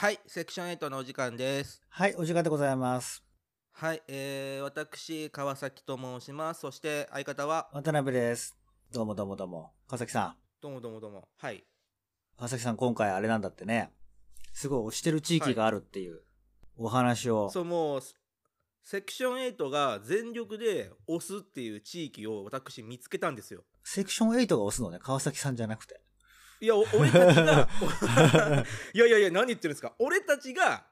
はい、セクション8のお時間です。はい、お時間でございます。はい、えー、私、川崎と申します。そして、相方は、渡辺です。どうもどうもどうも。川崎さん。どうもどうもどうも。はい。川崎さん、今回あれなんだってね。すごい推してる地域があるっていうお話を。そう、もう、セクション8が全力で押すっていう地域を私見つけたんですよ。セクション8が押すのね、川崎さんじゃなくて。いや、お俺たちが、いやいやいや、何言ってるんですか？俺たちが、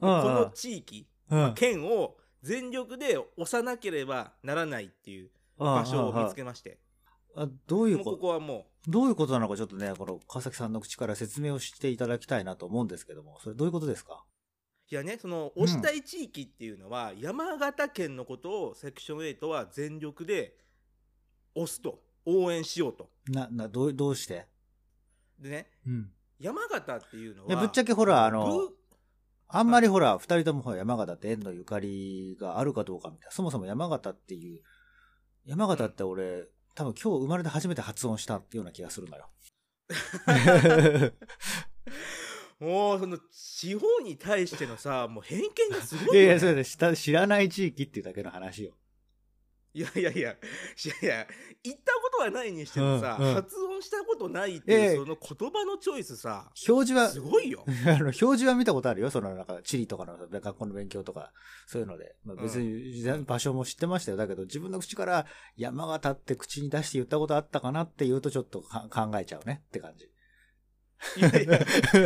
この地域、うん。うん県を全力で押さなければならないっていう場所を見つけまして。あどういうこことこはもどういうことなのかちょっとね、この川崎さんの口から説明をしていただきたいなと思うんですけども、それどういうことですか？う、いやね、その、押したい地域っていうのは、山形県のことをセクション8は全力で押すと、応援しようと。な、な、どう、どうして？でね、うん。山形っていうのは、いやぶっちゃけほらあのあんまりほら、二人ともほら山形って縁のゆかりがあるかどうかみたいな。そもそも山形っていう、山形って俺、多分今日生まれて初めて発音したっていうような気がするのよ。もう、その、地方に対してのさ、もう偏見がすごいよ、ね。いやいや、それで知らない地域っていうだけの話よ。いやいやいや、いやいや、行ったことはないにしてもさ、うんうん発音したことないってええいう、その言葉のチョイスさ、表示は、すごいよ。あの、表示は見たことあるよ。その、なんか、地理とかの学校の勉強とか、そういうので。まあ、別に、場所も知ってましたよ。だけど、自分の口から山形って口に出して言ったことあったかなって言うとちょっとか考えちゃうねって感じ。いやいや、考え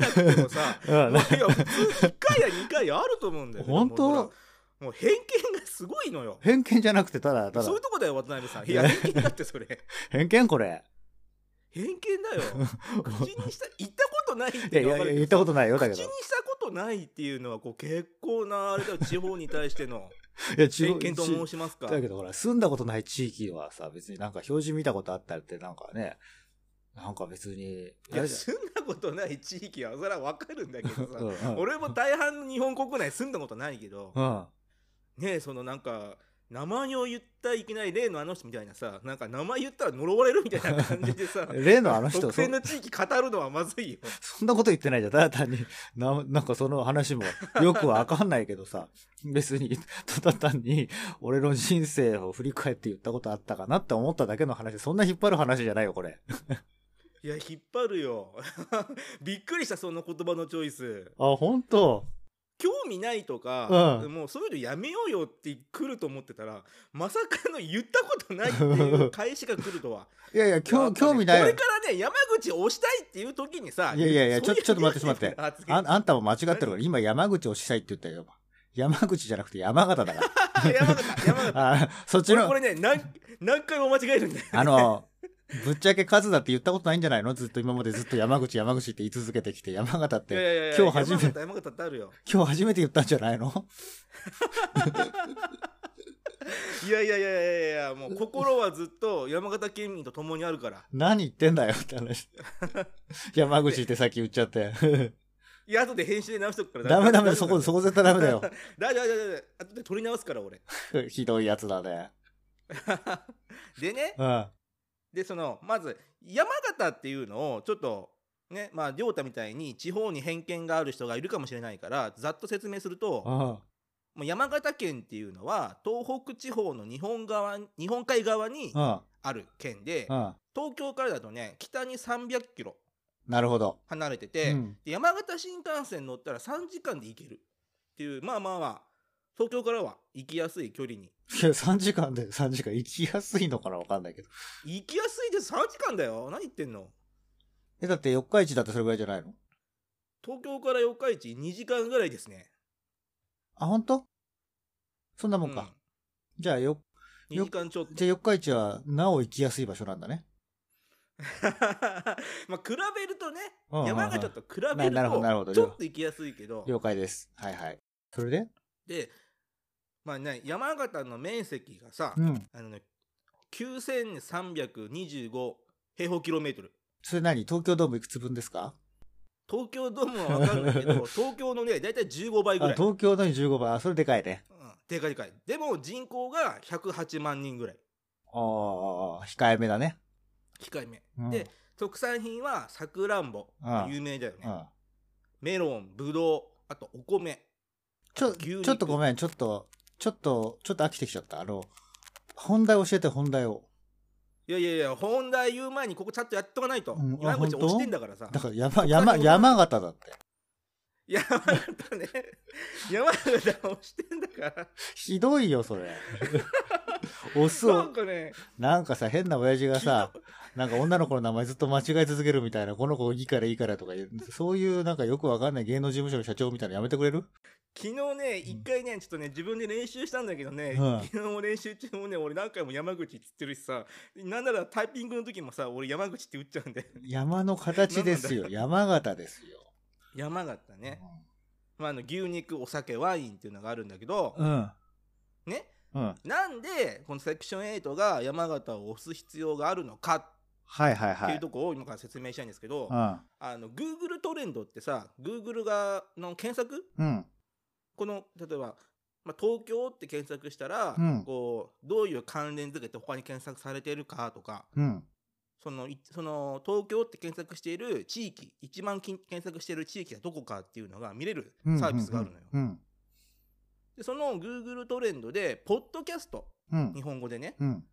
なくてもさ、いや、普通1回や2回あると思うんだよ。本当？もう偏見がすごいのよ。偏見じゃなくて、ただ、ただそういう、とこだよ、渡辺さん。いや、偏見だってそれ。偏見これ。偏見だよ。口にした、言ったことないってい言ったことないよ、だけど。口にしたことないっていうのは、こう、結構な、あれだよ、地方に対してのいや、偏見と申しますか。だけどほら、住んだことない地域はさ、別になんか表示見たことあったりってなんかね、なんか別に、いや、住んだことない地域は、それは分かるんだけどさ、うんうん俺も大半の日本国内住んだことないけど、うん。ねえ、そのなんか、名前を言ったらいけない例のあの人みたいなさ、なんか名前言ったら呪われるみたいな感じでさ、例のあの人、特そ定の地域語るのはまずいよ。そんなこと言ってないじゃん。ただ単に、ななんかその話もよくわかんないけどさ、別に、ただ単に、俺の人生を振り返って言ったことあったかなって思っただけの話、そんな引っ張る話じゃないよ、これ。いや、引っ張るよ。びっくりした、その言葉のチョイス。あ、本当興味ないとか、うんもうそういうのやめようよって来ると思ってたら、まさかの言ったことないっていう返しが来るとは。いやいや、興味ないよこれ。からね、山口押したいっていう時にさ、いやいやいや、ちょ、ちょっと待って、ちょっと待って。ああんたも間違ってるから、今山口をしたいって言ったよ。山口じゃなくて山形だから。山形、山形。あそっちの俺こ、れね、何、何回も間違えるんだよ。あの、ぶっちゃけ数だって言ったことないんじゃないの？ずっと今までずっと山口山口って言い続けてきて、山形っいやいやいやて、今日初め山形、山形ってあるよ。今日初めて言ったんじゃないの？いやいやいやいやいや、もう心はずっと山形県民と共にあるから。何言ってんだよって話。山口ってさっき言っちゃって。いや、後で編集で直しとくから。ダメダメ、そこ、そこ絶対ダメだよ。大丈夫大丈夫大丈夫後で取り直すから、俺。ひどいやつだね。でね、うん。で、その、まず、山形っていうのを、ちょっと、ね、まあ、りょうたみたいに地方に偏見がある人がいるかもしれないから、ざっと説明すると、あもう山形県っていうのは、東北地方の日本側、日本海側にあ、ある県で。東京からだとね、北に300キロなるほど。離れてて、うんで山形新幹線乗ったら3時間で行けるっていう、まあまあまあ、東京からは行きやすい距離に。いや、3時間で3時間行きやすいのかなわかんないけど。行きやすいです、3時間だよ。何言ってんの？え、だって四日市だってそれぐらいじゃないの？東京から四日市2時間ぐらいですね。あ、本当？そんなもうんんか。じゃあよ、2時間ちょっと。じゃあ四日市はなお行きやすい場所なんだね。まあ、比べるとね、うんうんうん山形と比べると、ちょっと行きやすいけど、了解です。はいはい。それで？で、まあね、山形の面積がさ、うん。あのね、9325平方キロメートル。それ何？東京ドームいくつ分ですか？東京ドームは分かんないけど、東京のね、だいたい15倍ぐあらい。東京の15倍。あ、それでかいね。うん、でかいでかい。でも人口が108万人ぐらい。ああ、控えめだね。控えめ。うんで、特産品はさくらんぼ。有名だよね。うん。メロンぶどうあとお米ちょ、ちょっとごめん、ちょっと、ちょっと、ちょっと飽きてきちゃった。あの、本題教えて、本題を。いやいやいや本題言う前にここちゃんとやっとかないと、うんあ山口本当？押してんだからさだから山、山、山形だって。山形ね。山形押してんだから。ひどいよ、それ。押すをなん、かねなんかさ、変な親父がさ、なんか女の子の名前ずっと間違え続けるみたいな、この子いいからいいからとか言う、そういうなんかよくわかんない芸能事務所の社長みたいなのやめてくれる？昨日ね一回ねちょっとね自分で練習したんだけどね、うん。昨日も練習中もね俺何回も山口っつってるしさなんならタイピングの時もさ俺山口って打っちゃうんで。山の形ですよ。山形ですよ。山形ね、まあ、あの牛肉お酒ワインっていうのがあるんだけど、うん。ね？うん。なんでこのセクション8が山形を押す必要があるのかはいはいってはいいうと。こを今から説明したいんですけど、うん。あの Google トレンドってさ Google がの検索？うん。この例えば、まあ、東京って検索したら、うんこうどういう関連づけて他に検索されているかとかうん。そのいその東京って検索している地域一番き検索している地域がどこかっていうのが見れるうん。サービスがあるのよ。うん。でその Google トレンドでポッドキャストうん。日本語でねうん。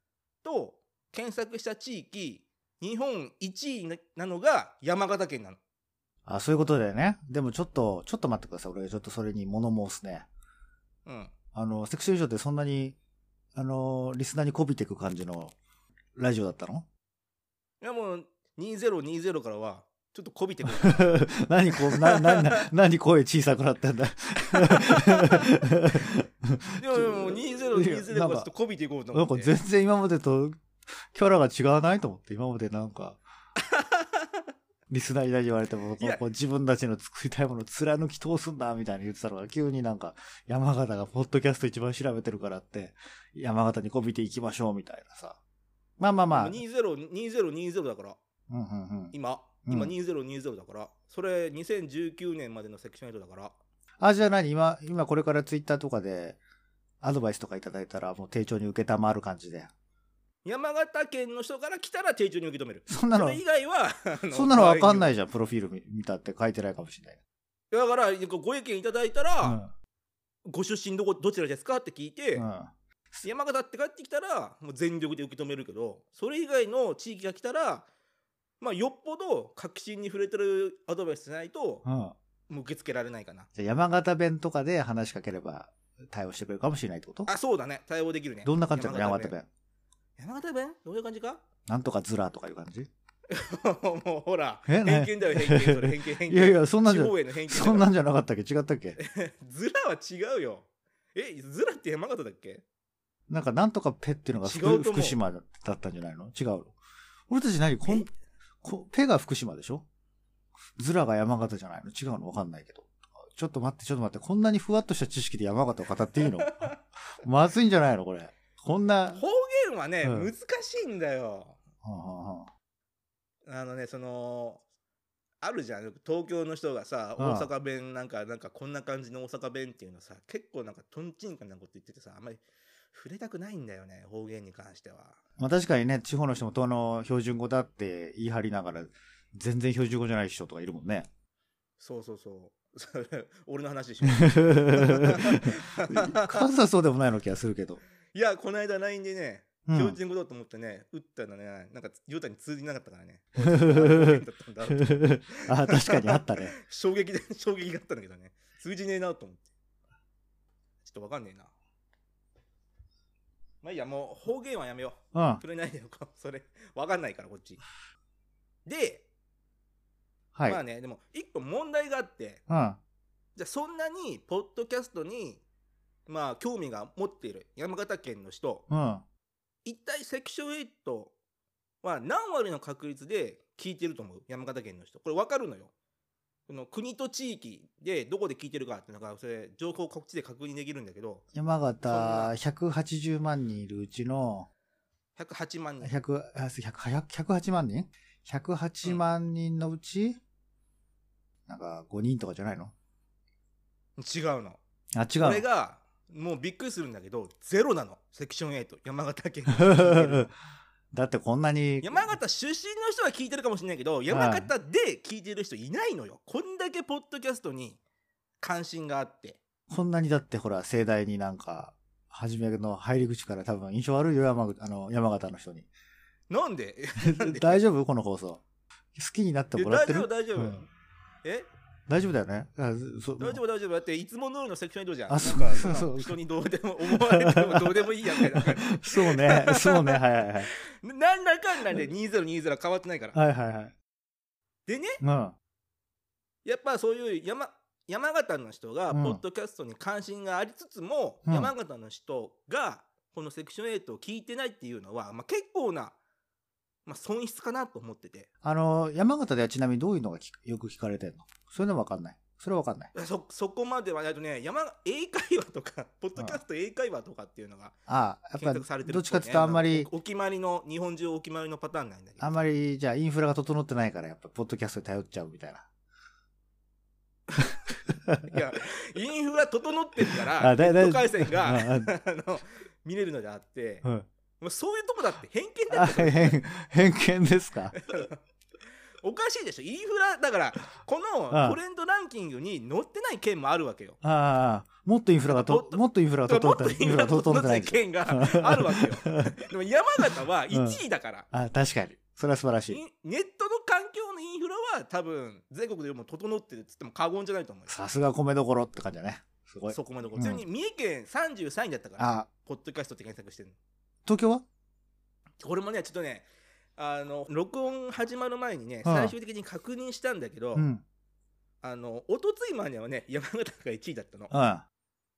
と検索した地域日本1位ななのが山形県なの。あ、そういうことだよね。でもちょっと、ちょっと待ってください。俺ちょっとそれに物申すね。うん、あの、セクシー以上ってそんなに、あの、リスナーにこびていく感じのラジオだったの？いやもう2020からはちょっとこびてくる。何こう、な、な、な、何声小さくなってんだ。いやいやもう2020からちょっとこびていこうとなんか思って。全然今までとキャラが違わないと思って、今までなんか、リスナーに何言われても、こう自分たちの作りたいものを貫き通すんだみたいに言ってたのが、急になんか、山形がポッドキャスト一番調べてるからって、山形にこびていきましょうみたいなさ。まあまあまあ。20 2020だから。うんうんうん。今。うん。今2020だから、それ2019年までのセクション8だから。あ、じゃあ何？今、今これからツイッターとかで、アドバイスとかいただいたら、もう丁重に受けたまる感じで。山形県の人から来たら丁重に受け止める。そんなの。以外は そんなのわかんないいじゃん、プロフィール見見たって書いてないかもしれない。だからご意見いただいたら、ご出身どこどちらですか？って聞いて、うん。うん。山形って帰ってきたらもう全力で受け止めるけどそれ以外の地域が来たらまあよっぽど確信に触れてるアドバイスしないとうん。もう受け付けられないかな。じゃあ山形弁とかで話しかければ対応してくれるかもしれないってこと？あそうだね。対応できるね。どんな感じなの？山形弁。山形弁。どういう感じか？なんとかズラとかいう感じ？もうほらえ偏見だよ偏見それ。偏見 偏見。いやいや、そんなんじゃそんなんじゃなかったっけ？違ったっけ？ズラは違うよ。えズラって山形だっけ？なんかなんとかペっていうのが福島だったんじゃないの？違うの。俺たち何？こんえ？こペが福島でしょ？ズラが山形じゃないの？違うの？わかんないけど。ちょっと待って、ちょっと待って。こんなにふわっとした知識で山形を語っていいの？まずいんじゃないの？これ。こんな。方言はね、うん。難しいんだよ。はあはあはあ。あのねそのあるじゃん。東京の人がさうん。大阪弁なんかなんかこんな感じの大阪弁っていうのさ結構なんかとんちんかなこと言っててさあんまり触れたくないんだよね方言に関しては。まあ確かにね、地方の人も東の標準語だって言い張りながら、全然標準語じゃない人とかいるもんね。そうそうそう。そ れ俺の話でしょ数はそうでもないの気がするけど。いやこの間 LINE でねうん。標準語だと思ってね、打ったのねなんかジョータに通じなかったからね。あ、確かにあったね。衝撃で衝撃があったんだけどね。通じねえなと思って。ちょっとわかんねえなまあいいやもう方言はやめよううん。くれないでよ それわかんないからこっちで、はい。まあねでも一個問題があってうん。じゃあそんなにポッドキャストにまあ興味が持っている山形県の人うん。一体セクション8は何割の確率で聞いてると思う？山形県の人これ分かるのよこの国と地域でどこで聞いてるかっていうのがそれ情報こっちで確認できるんだけど。山形180万人いるうちの108万人。100あ100 100 108万人 ?108 万人のうち、なんか5人とかじゃないの？違うの。あ、違うこのれがもうびっくりするんだけどゼロなの。セクション8山形県 だってこんなに、山形出身の人は聞いてるかもしれないけど山形で聞いてる人いないのよ。こんだけポッドキャストに関心があって。こんなにだってほら、盛大になんか、初めの入り口から多分印象悪いよ、山口あの山形の人に。なんで？大丈夫？この放送。好きになってもらってる？大丈夫大丈夫。うん。え？大丈夫だよね。大丈夫大丈夫。だっていつものようなセクションエイトじゃん。あそうなんかそうそう。人にどうでも思われてもどうでもいいやみたいな。そうね、そうね、はいはいはい。なんだかんだで2020変わってないから。はいはいはい。でねうん。やっぱそういう山山形の人がうん。ポッドキャストに関心がありつつも、うん。山形の人がこのセクション8を聞いてないっていうのは、まあ、結構な、まあ、損失かなと思っててあの、山形ではちなみにどういうのがよく聞かれてんの？そういうのわかんない。それはわかんない。そそこまではないとね山英会話とかポッドキャスト英会話とかっていうのがああ、や検っぱ、どっちかっていうとあんまり、おお決まりの日本中お決まりのパターンなんだけどあんまり、じゃあインフラが整ってないから、やっぱ、ポッドキャストに頼っちゃうみたいな。いやインフラ整ってるからネット回線が あの見れるのであってうん。もうそういうとこだって偏見だあ、って。偏、偏見ですか？おかしいでしょ。インフラだからこのトレンドランキングに載ってない県もあるわけよ。ああ、もっとインフラがと、もっともっとインフラがも整って。インフラ整ってない。県があるわけよ。でも山形は1位だから、あ、確かに。それは素晴らしい。ネットの環境のインフラは多分全国でも整ってるっつっても過言じゃないと思うよさすが米どころって感じだね。すごい。そこまでこうん。ちなみに三重県33位だったから、あ、ポッドキャストって検索してるの東京は？これもねちょっとねあの録音始まる前にねああ最終的に確認したんだけど、うん。あのおとついまではね山形が1位だったの。うん。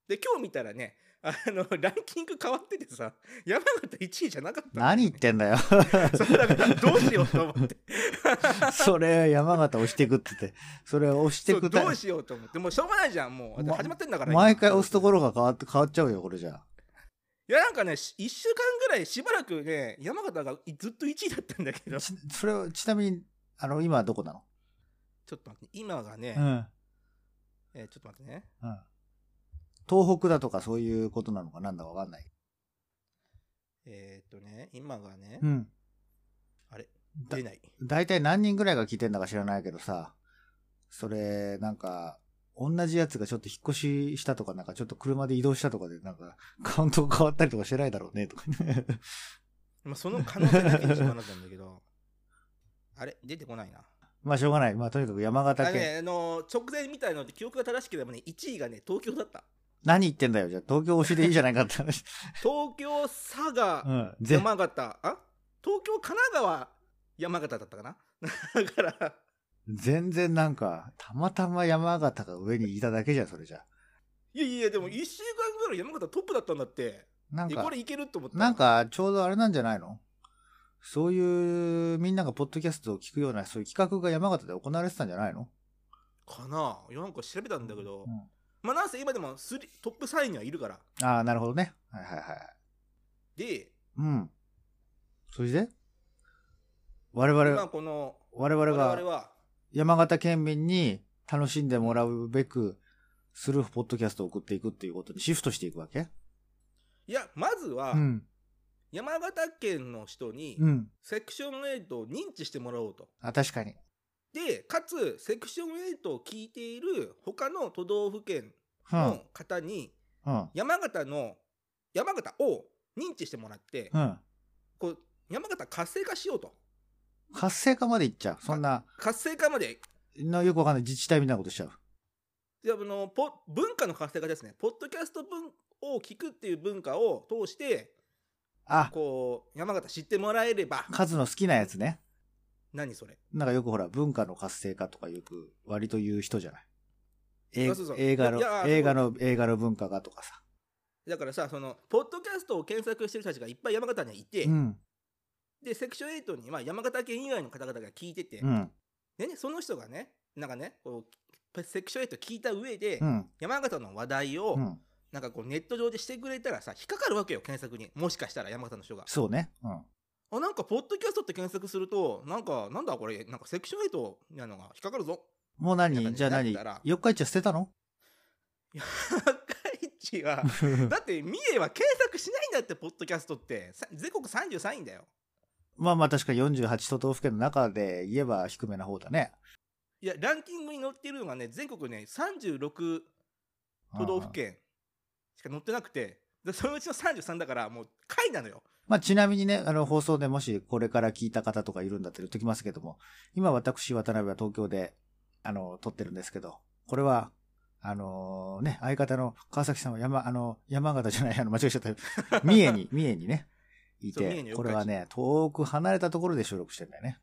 で今日見たらねあのランキング変わっててさ山形1位じゃなかったんだよ何言ってんだよ。そうだからどうしようと思って。それ山形押してくってて、それ押してくどうしようと思って。もうしょうがないじゃんもう。ま始まってんだから毎回押すところろが変わって、変わっちゃうよ、これじゃあ。いやなんかね1週間ぐらいしばらくね山形がずっと1位だったんだけどちちそれは、ちなみに、あの、今はどこなの？ょっと待って今がね、うん。えーちょっと待ってねうん。東北だとかそういうことなのか？なんだかわかんない。えーっとね今がね、うん。あれだ出ない大体何人ぐらいが聞いてんだか知らないけどさ、それ、なんか、同じやつがちょっと引っ越ししたとか、なんかちょっと車で移動したとかで、なんか、カウントが変わったりとかしてないだろうね、とかね。まあ、その可能性だけにしかなったんだけどあれ？出てこないなまあ、しょうがない。まあ、とにかく山あ形県。のね、あの直前みたいので記憶が正しければね1位がね東京だった何言ってんだよ。じゃあ、東京推しでいいじゃないかって話。東京佐賀、うん。ぜ山形あ？東京神奈川山形だったかな？だから全然なんか、たまたま山形が上にいただけじゃん、それじゃ。いやいやでも1週間ぐらい山形トップだったんだって。なんかこ、れいけると思った。なんか、ちょうどあれなんじゃないの？そういう、みんながポッドキャストを聞くような、そういう企画が山形で行われてたんじゃないの？かな。なんか調べたんだけど、うん。まあなんせ今でもスリトップ3位にはいるから。ああ、なるほどね。はいはいはい。でうん。それで？我今々、この我々我々がは山形県民に楽しんでもらうべく、するポッドキャストを送っていくっていうことにシフトしていくわけ？いやまずはうん。山形県の人にうん。セクション8を認知してもらおうとあ、確かに。でかつセクション8を聞いている他の都道府県うん。の方にうん。山形の山形を認知してもらって、うん。こう山形活性化しようと活性化までいっちゃう。そんな、活性化まで？のよくわかんない自治体みたいなことしちゃう。であのポ文化の活性化ですねポッドキャスト文を聞くっていう文化を通してあ、こう山形知ってもらえれば数の好きなやつね。何それ？なんかよくほら、文化の活性化とかよく割と言う人じゃない？映あそうそう映画の映画の、映画の文化がとかさ。だからさそのポッドキャストを検索してる人たちがいっぱい山形にはいて、うん。でセクション8に、まあ、山形県以外の方々が聞いてて、うん。でねその人がねなんかねこうセクション8聞いた上で、うん。山形の話題を、うん。なんかこうネット上でしてくれたらさ引っかかるわけよ検索にもしかしたら山形の人がそうね。うん。あなんかポッドキャストって検索するとなんかなんだこれなんかセクション8みたいなのが引っかかるぞもう何？じゃあ何？四日市は捨てたの？赤市は だって三重は検索しないんだってポッドキャストってさ全国33位だよまあまあ確か48都道府県の中で言えば低めな方だね。いやランキングに載ってるのがね全国ね36都道府県しか載ってなくてでそのうちの33だからもう下位なのよまあちなみにね、あの放送でもしこれから聞いた方とかいるんだったら言っときますけども、今私渡辺は東京で、あの、撮ってるんですけど、これは、あのね、相方の川崎さんは山、あの、山形じゃない、あの、間違えちゃった。三重に、三重にね、いて、これはね、遠く離れたところで収録してるんだよね。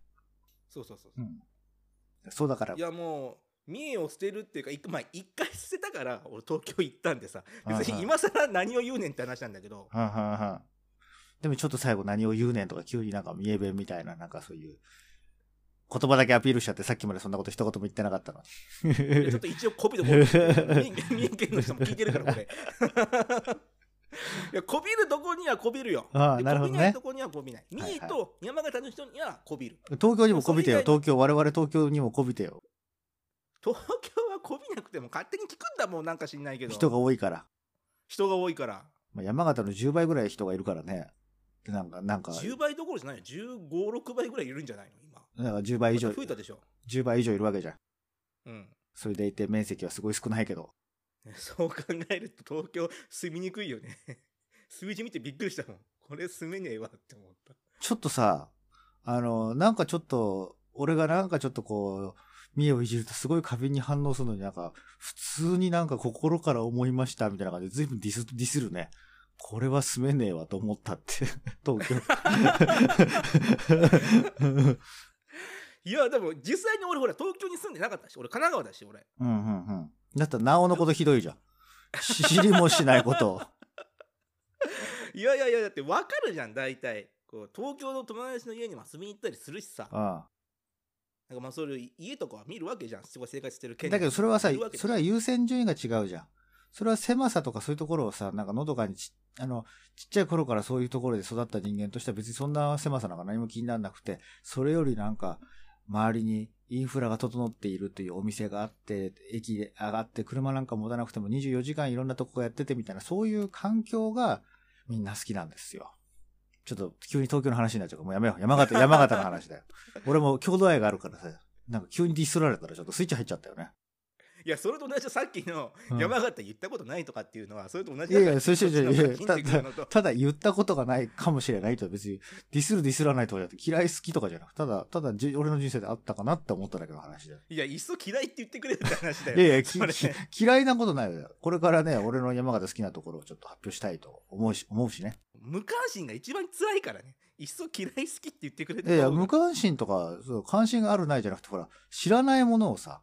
そうそうそう、う。ん。そうだから。い、やもう三重を捨てるっていうか一まあ一回捨てたから俺東京行ったんでさ。別に今更何を言うねんって話なんだけど。はんはんはん。でもちょっと最後何を言うねんとか急になんか三重弁みたいななんかそういう言葉だけアピールしちゃってさっきまでそんなこと一言も言ってなかったの。に。ちょっと一応こびるこびる三重県の人も聞いてるからこれ。い やこびるとこにはこびるよ。あなるほどね。こびないとこにはこびない。三はいはい。重と山形の人にはこびる、東京にもこびてよ、東京、我々東京にもこびてよ。東京はこびなくても勝手に聞くんだもんなんか知んないけど。人が多いから。人が多いから。まあ、山形の10倍ぐらい人がいるからね。でなんか、なんか、10倍どころじゃないよ。1516倍ぐらいいるんじゃないの？今。なんか10倍以上。増えたでしょ？10倍以上いるわけじゃん。うん。それでいて面積はすごい少ないけど。そう考えると東京住みにくいよね数字見てびっくりしたもんこれ住めねえわって思ったちょっとさ、あの、なんかちょっと、俺がなんかちょっとこう、三重をいじるとすごい過敏に反応するのになんか、普通になんか心から思いましたみたいな感じで随分ディス、ディスるね。これは住めねえわと思ったって、東京。いやでも実際に俺ほら東京に住んでなかったし俺神奈川だし俺うんうんうん。だったら、なおのことひどいじゃん。知りもしないことを。いやいやいやだって分かるじゃん大体。こう東京の友達の家にも遊びに行ったりするしさ。あなんかまあそういう家とかは見るわけじゃん。すごい生活してるあ県だけどそれはさそれは優先順位が違うじゃん。それは狭さとかそういうところをさ、なんかのどかにち、あの、ちっちゃい頃からそういうところで育った人間としては別にそんな狭さなんか何も気にならなくて、それよりなんか、周りにインフラが整っているというお店があって、駅で上がって車なんか持たなくても24時間いろんなとこやっててみたいな、そういう環境がみんな好きなんですよ。ちょっと急に東京の話になっちゃうから、もうやめよう。山形、山形の話だよ。俺も郷土愛があるからさ、なんか急にディスられたらちょっとスイッチ入っちゃったよね。いやそれと同じでさっきのうん。山形言ったことないとかっていうのはそれと同じいやいや、それじゃいやいやそっちの方がヒントくるのとただ言ったことがないかもしれないと別に、ディスるディスらないとかじゃなくて嫌い好きとかじゃなくて、ただ、ただじ俺の人生であったかなって思っただけの話だよ。いやいっそ嫌いって言ってくれるって話だよ。いやいや、嫌いなことないよ。これからね、俺の山形好きなところをちょっと発表したいと思うし、思うしね。無関心が一番辛いからね。いっそ嫌い好きって言ってくれいやいや、無関心とか、そう関心があるないじゃなくて、ほら、知らないものをさ、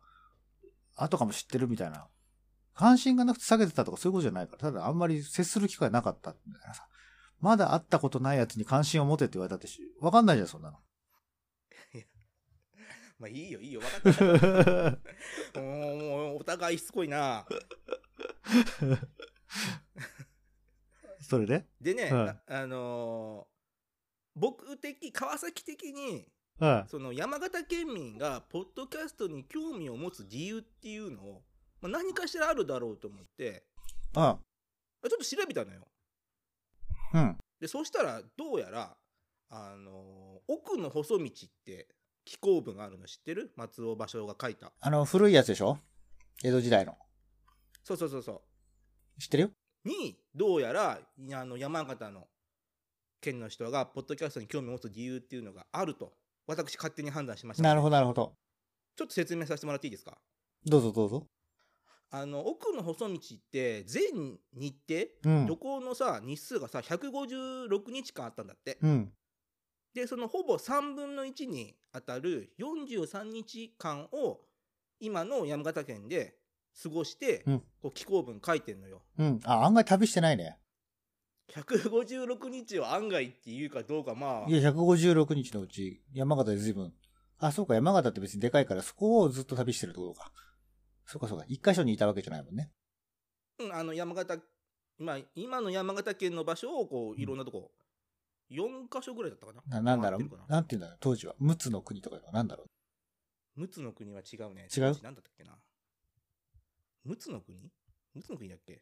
後かも知ってるみたいな。関心がなくて下げてたとかそういうことじゃないから、ただあんまり接する機会なかったみたいなさ。まだ会ったことないやつに関心を持てって言われたってし、わかんないじゃん、そんなの。まあいいよいいよ。分かったもうもうお互いしつこいな。それで？でね、はいああのー僕的川崎的にはその山形県民がポッドキャストに興味を持つ理由っていうのを、まあ、何かしらあるだろうと思ってい。あ。あちょっと調べたのよ。うん。でそしたらどうやらあのー奥の細道って紀行文があるの知ってる？松尾芭蕉が書いた。あの、古いやつでしょ？江戸時代の。そうそうそうそ知ってるよ？うにどうやらいあの山形の県の人がポッドキャストに興味を持つ理由っていうのがあると私勝手に判断しましたなるほど、なるほど。ちょっと説明させてもらっていいですか？どうぞどうぞ。あの奥の細道って全日程、うん旅。行のさ日数がさ156日間あったんだってうん。でそのほぼ3分の1にあたる43日間を今の山形県で過ごして、うんこう寄稿文書いてんのようん。あ、案外旅してないね。156日を案外っていうかどうかまあいや、156日のうち、山形で随分。あ、そうか、山形って別にでかいから、そこをずっと旅してるってことか。そうか、そうか。一箇所にいたわけじゃないもんね。うんあの山形今今の山形県の場所をこういろんなとこ、4箇所ぐらいだったかなななんだろう？ななんて言うんだろう？当時は。陸奥の国とかなんだろう？陸奥の国は違うね。違う？なんだったっけな。陸奥の国？陸奥の国だっけ？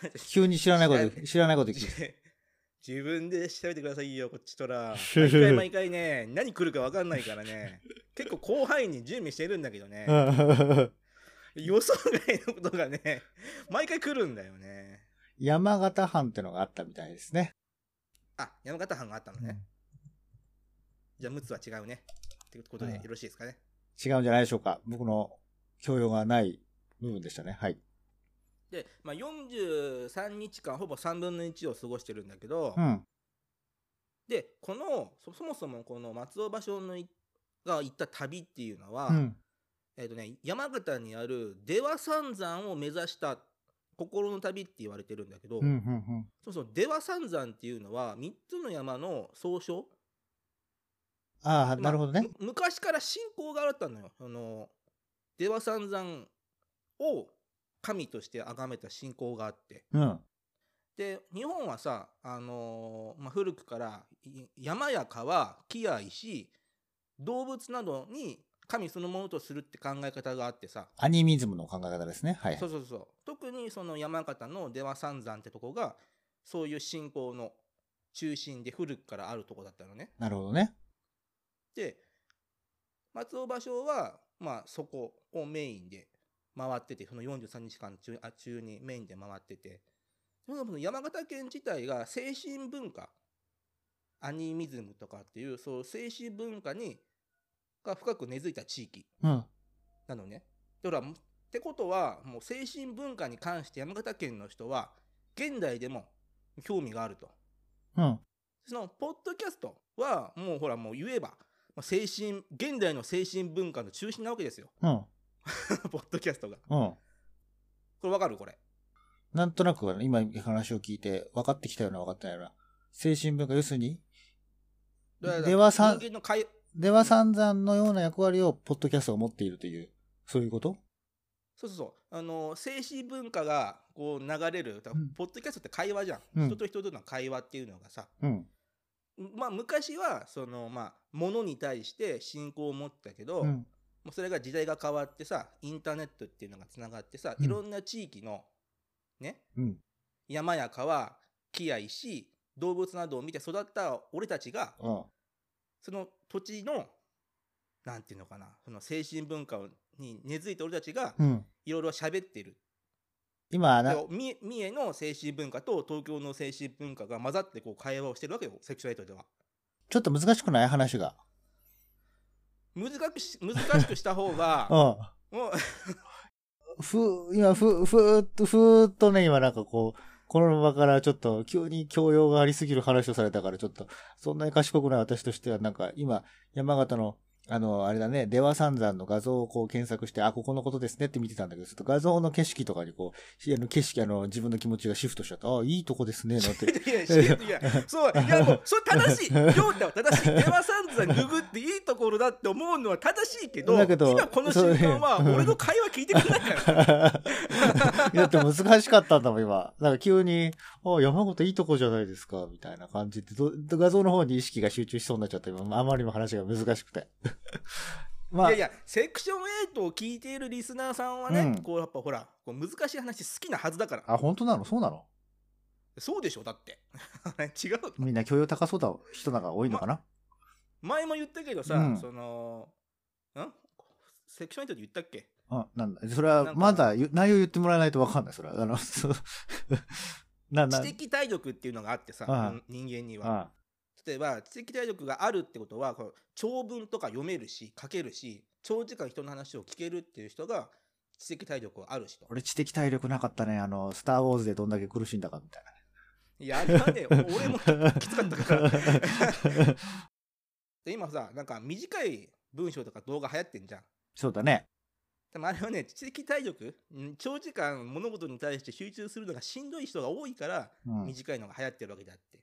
急に知らないこと、知らないこと聞く。自分で調べてくださいよ、こっちとら。毎回毎回ね、何来るか分かんないからね。結構広範囲に準備してるんだけどね。予想外のことがね、毎回来るんだよね。山形藩ってのがあったみたいですね。あ、山形藩があったのね。じゃあ、陸奥は違うね。ってことでよろしいですかね。違うんじゃないでしょうか。僕の教養がない部分でしたね。はい。で、まあ、43日間、ほぼ3分の1を過ごしてるんだけど、うん。で、このそ、そもそもこの松尾芭蕉のいが行った旅っていうのは、うん。えっ、とね、山形にある出羽三山を目指した心の旅って言われてるんだけど、うん。うん。そうそう、出羽三山っていうのは3つの山の総称。ああ、まあなるほどね。む昔から信仰があったのよ。あの、出羽三山を神として崇めた信仰があって。うん。で、日本はさ、あのーまあ、古くからい山や川、木や石、動物などに神そのものとするって考え方があってさ、アニミズムの考え方ですね。はいそ。うそうそう。特にその山形の出羽三山ってとこが、そういう信仰の中心で古くからあるとこだったのね。なるほどね。で、松尾芭蕉は、まあそこをメインで回ってて、その43日間中あ中にメインで回ってて、そ山形県自体が精神文化、アニミズムとかっていう、そう精神文化に、が深く根付いた地域うん。なのね。だから、ってことは、もう精神文化に関して山形県の人は、現代でも興味があると。うん。その、ポッドキャストは、もうほら、もう言えば、まあ精神、現代の精神文化の中心なわけですよ。うん。ポッドキャストが。うん。これわかる？これ。なんとなく今話を聞いて分かってきたような分かってないような。精神文化、要するに、ではさん人間の会出羽三山のような役割をポッドキャストが持っているという、そういうこと？そうそうそう。あの、精神文化が、こう、流れる。うんポッドキャストって会話じゃん。うん人と人との会話っていうのがさ、うん。まあ、昔は、その、まあ、物に対して信仰を持ってたけど、うん。もうそれが時代が変わってさ、インターネットっていうのがつながってさ、うんいろんな地域の、ね、うん。山や川、木や石、動物などを見て育った俺たちが、うん。その土地の、なんていうのかな、その精神文化に根付いた俺たちが、うん。いろいろ喋ってる。今な、で三重三重の精神文化と東京の精神文化が混ざってこう会話をしてるわけよ、セクシュアリティでは。ちょっと難しくない？話が。難くし 難しくした方が、うん。もう、ふ、今、ふ、ふーっと、ふーっとね、今なんかこう、この場からちょっと急に教養がありすぎる話をされたから、ちょっと、そんなに賢くない私としては、なんか今、山形の、あの、あれだね、出羽三山の画像をこう検索して、あ、ここのことですねって見てたんだけど、ちょっと画像の景色とかにこう、あの景色、あの、自分の気持ちがシフトしちゃって、あ、いいとこですね、なんて。いや、いや、いや、そう、いや、もう、それ正しい。亮太は正しい。出羽三山ググっていいところだって思うのは正しいけど、だけど今この瞬間は、俺の会話聞いてくれないから。だって難しかったんだもん、今。なんか急に、あ、山形いいとこじゃないですか、みたいな感じで、ど画像の方に意識が集中しそうになっちゃって、今あまりにも話が難しくて。まあ、いやいや、セクション8を聞いているリスナーさんはね、うんこうやっぱほら、こう難しい話好きなはずだから。あ、本当なの？そうなの？そうでしょ、だって。違う。みんな教養高そうだ人なんか多いのかな、前も言ったけどさ、うんその、ん？セクション8で言ったっけ？あ、なんだ。それは、まだ内容言ってもらわないとわかんない、それは。あの、な、な知、的体力っていうのがあってさ、ああ人間には。あ例えば、知的体力があるってことは、こう長文とか読めるし、書けるし、長時間人の話を聞けるっていう人が、知的体力はある人。俺知的体力なかったね。あの、スターウォーズでどんだけ苦しんだかみたいいや、あれはね、俺も きつかったから。で 今さ、なんか短い文章とか動画流行ってんじゃん。そうだね。でもあれはね、知的体力、うん長時間物事に対して集中するのがしんどい人が多いから、うん。短いのが流行ってるわけであって。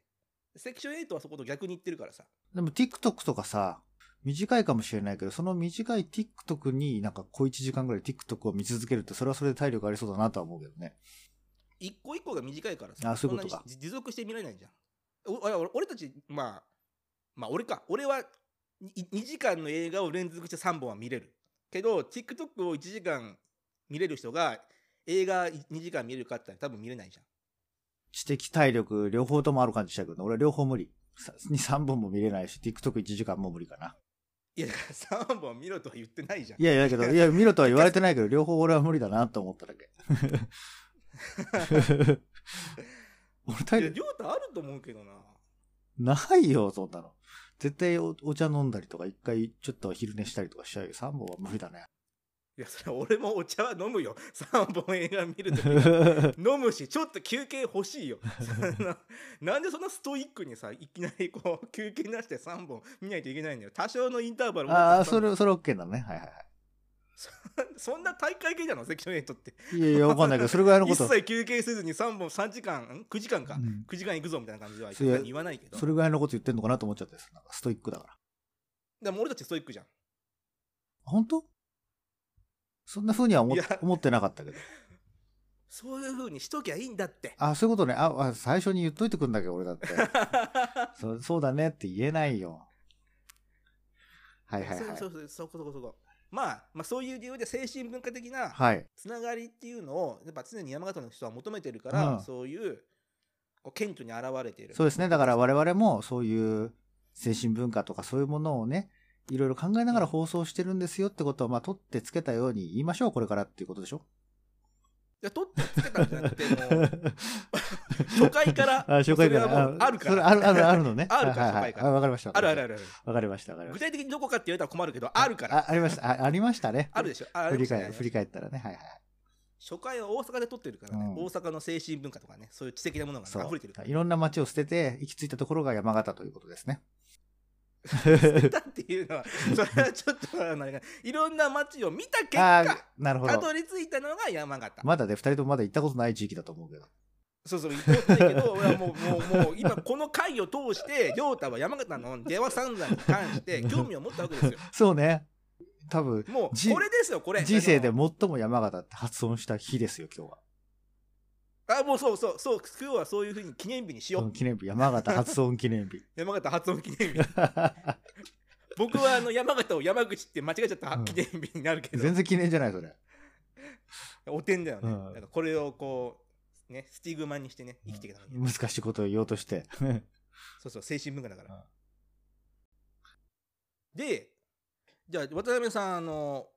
セクション8はそこと逆に言ってるからさ。でも TikTok とかさ、短いかもしれないけど、その短い TikTok になんか小1時間ぐらい TikTok を見続けるって、それはそれで体力ありそうだなとは思うけどね。一個一個が短いからさ。あそういうことか持続して見れないじゃん。お俺俺俺たち、まあ、まあ俺か。俺は2時間の映画を連続して3本は見れる。けど、TikTok を1時間見れる人が映画2時間見れるかって多分見れないじゃん。知的体力、両方ともある感じしたけど、俺は両方無理。2、3本も見れないし、TikTok1 時間も無理かな。いや、だから3本見ろとは言ってないじゃん。いやいや、だけど、いや、見ろとは言われてないけど、両方俺は無理だなと思っただけ。俺体いや、力、りょうたあると思うけどな。ないよ、そんなの。絶対おお茶飲んだりとか、一回ちょっと昼寝したりとかしちゃうよ。3本は無理だね。いや、それ俺もお茶は飲むよ。3本映画見るときは 飲むし、ちょっと休憩欲しいよ。ななんでそんなストイックにさ、いきなりこう、休憩なしで3本見ないといけないんだよ。多少のインターバルもああ、それ、それ OK なのね。はいはいは そんな大会系なのセクション8って。い。いやいや、わかんないけど、それぐらいのこ一と。切休憩せずに3本3時間、ん ?9 時間か、うん9時間行くぞみたいな感じでは言わないけど。それぐらいのこと言ってんのかなと思っちゃったです。なんかストイックだから。でも俺たちストイックじゃん。本当？そんな風には思っいや思ってなかったけど。そういう風にしときゃいいんだって。あ、そういうことね。あ、あ最初に言っといてくんだけど、俺だって。そそうだねって言えないよ。はいはいはい。そうそうそう、そこそこそこ。まあ、まあそういう理由で精神文化的なはい。つながりっていうのをやっぱ常に山形の人は求めてるから、うんそういうこう顕著に現れているそうですね。だから我々もそういう精神文化とかそういうものをね、いろいろ考えながら放送してるんですよってことを、まあ、取ってつけたように言いましょう、これからっていうことでしょ？いや取ってつけたんじゃなくてもう 初回からあ、初回から。あるからある、ある、あるのね。あるから初回からあわかりました。あるあるあるわかりました、わかりました。具体的にどこかって言われたら困るけどあるからあ、ありました。あありましたね。あるでしょあ振り返る振り返ったらね。はいはい。初回は大阪で撮ってるからね、うん大阪の精神文化とかねそういう知的なものが溢れてるからいろんな街を捨てて、行き着いたところが山形ということですね。だっていうのは それはちょっとあのいろんな街を見た結あ果あ、なるほど。たどり着いたのが山形まだね、二人ともまだ行ったことない地域だと思うけど。そうそう、言ってないけど、俺はもう、もう、もう、今この回を通して、亮太は山形の出羽三山に関して 興味を持ったわけですよ。そうね。多分、もう、じこれですよ、これ。人生で最も山形って発音した日ですよ、今日は。あ、もうそうそう、そう、今日はそういうふうに記念日にしよう。その記念日、山形発音記念日。山形発音記念日。僕はあの山形を山口って間違えちゃったうん記念日になるけど、全然記念じゃない、それ。おてんだよね。うんなんかこれをこう、ね、スティグマにしてね、生きていかなきゃいけない難しいことを言おうとして。そうそう、精神文化だから。で、じゃあ、渡辺さん、あの、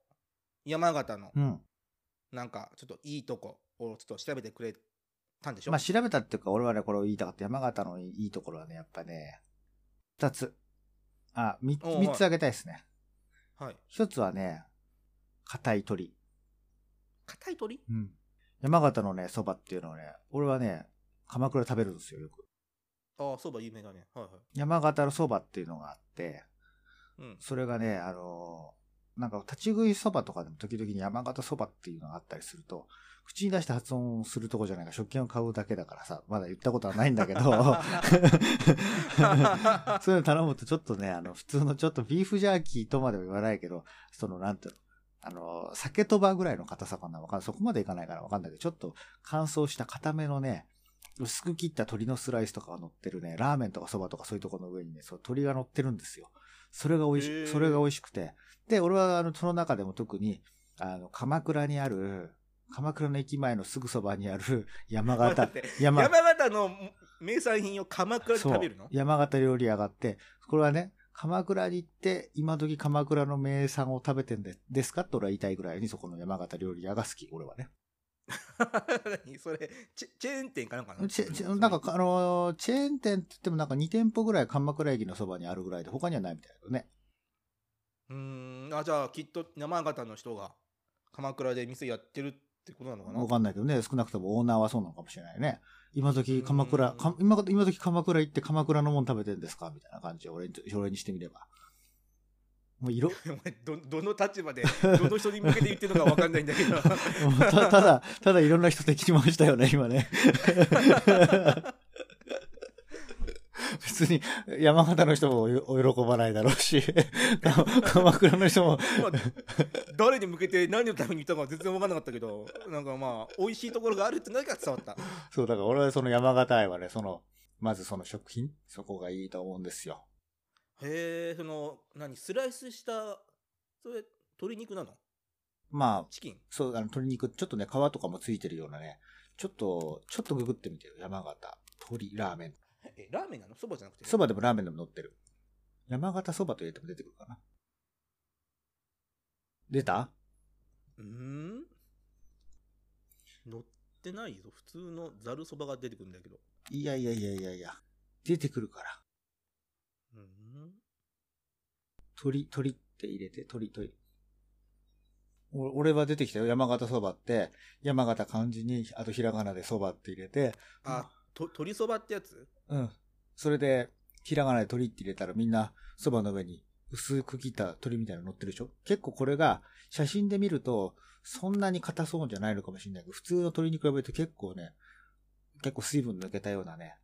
山形の、うん。なんか、ちょっといいとこをちょっと調べてくれたんでしょ？まあ、調べたっていうか、俺はね、これを言いたかった。山形のいいところはね、やっぱね、二つ。あ、みおう三つあげたいですね。はい。一つはね、硬い鳥。硬い鳥？うん。山形のね、蕎麦っていうのはね、俺はね、鎌倉で食べるんですよ、よく。ああ、そうば有名だね。はいはい。山形の蕎麦っていうのがあって、うん。それがね、あのーなんか立ち食いそばとかでも時々に山形そばっていうのがあったりすると、口に出して発音するとこじゃないから食券を買うだけだからさ、まだ言ったことはないんだけど、そういうの頼むとちょっとね、あの、普通のちょっとビーフジャーキーとまでは言わないけど、その、なんていうの、あの、酒とばぐらいの硬さかなわかんない。そこまでいかないからわかんないけど、ちょっと乾燥した固めのね、薄く切った鶏のスライスとかが乗ってるね、ラーメンとかそばとかそういうところの上にね、そう、鶏が乗ってるんですよ。それが美味しそれが美味しくて。で、俺はあの、その中でも特に、あの、鎌倉にある、鎌倉の駅前のすぐそばにある 山形、山山形の名産品を鎌倉で食べるの？山形料理屋があって、これはね、鎌倉に行って、今時鎌倉の名産を食べてんでですか？って俺は言いたいぐらいに、そこの山形料理屋が好き、俺はね。何？それチェ、チェーン店かなんかなチェなんか、あのーチェーン店って言ってもなんか2店舗ぐらい鎌倉駅のそばにあるぐらいで、他にはないみたいだけどね。うーん、あ、じゃあきっと山形の人が鎌倉で店やってるってことなのかな？わかんないけどね、少なくともオーナーはそうなのかもしれないね。今時鎌倉、今今時鎌倉行って鎌倉のもん食べてんですか？みたいな感じで俺に俺にしてみれば。もう色、どどの立場でどの人に向けて言ってるのか分かんないんだけど たただ、ただいろんな人敵に回したよね、今ね。別に山形の人もお喜ばないだろうし、鎌倉の人も、まあ、誰に向けて何のために言ったか全然分かんなかったけどなんかまあ美味しいところがあるってのが伝わったそう、だから俺はその山形愛はね、その、まずその食品そこがいいと思うんですよ。へえその何スライスしたそれ鶏肉なの？まあ、チキン？そう、あの鶏肉、ちょっとね、皮とかもついてるようなね、ちょっと、ちょっとググってみてよ。山形、鶏ラーメン。え、ラーメンなの？そばじゃなくてそばでもラーメンでも載ってる。山形そばと入れても出てくるかな。出た？うーん乗ってないぞ。普通のざるそばが出てくるんだけど。いやいやいやいやいや。出てくるから。うーん鳥、鳥って入れて、鳥、鳥。お俺は出てきたよ。山形そばって、山形漢字に、あとひらがなでそばって入れて、あ、と、鶏そばってやつ？うん。それで、ひらがなで鳥って入れたらみんなそばの上に薄く切った鳥みたいなの乗ってるでしょ？結構これが写真で見るとそんなに硬そうじゃないのかもしれないけど、普通の鳥に比べると結構ね、結構水分抜けたようなね、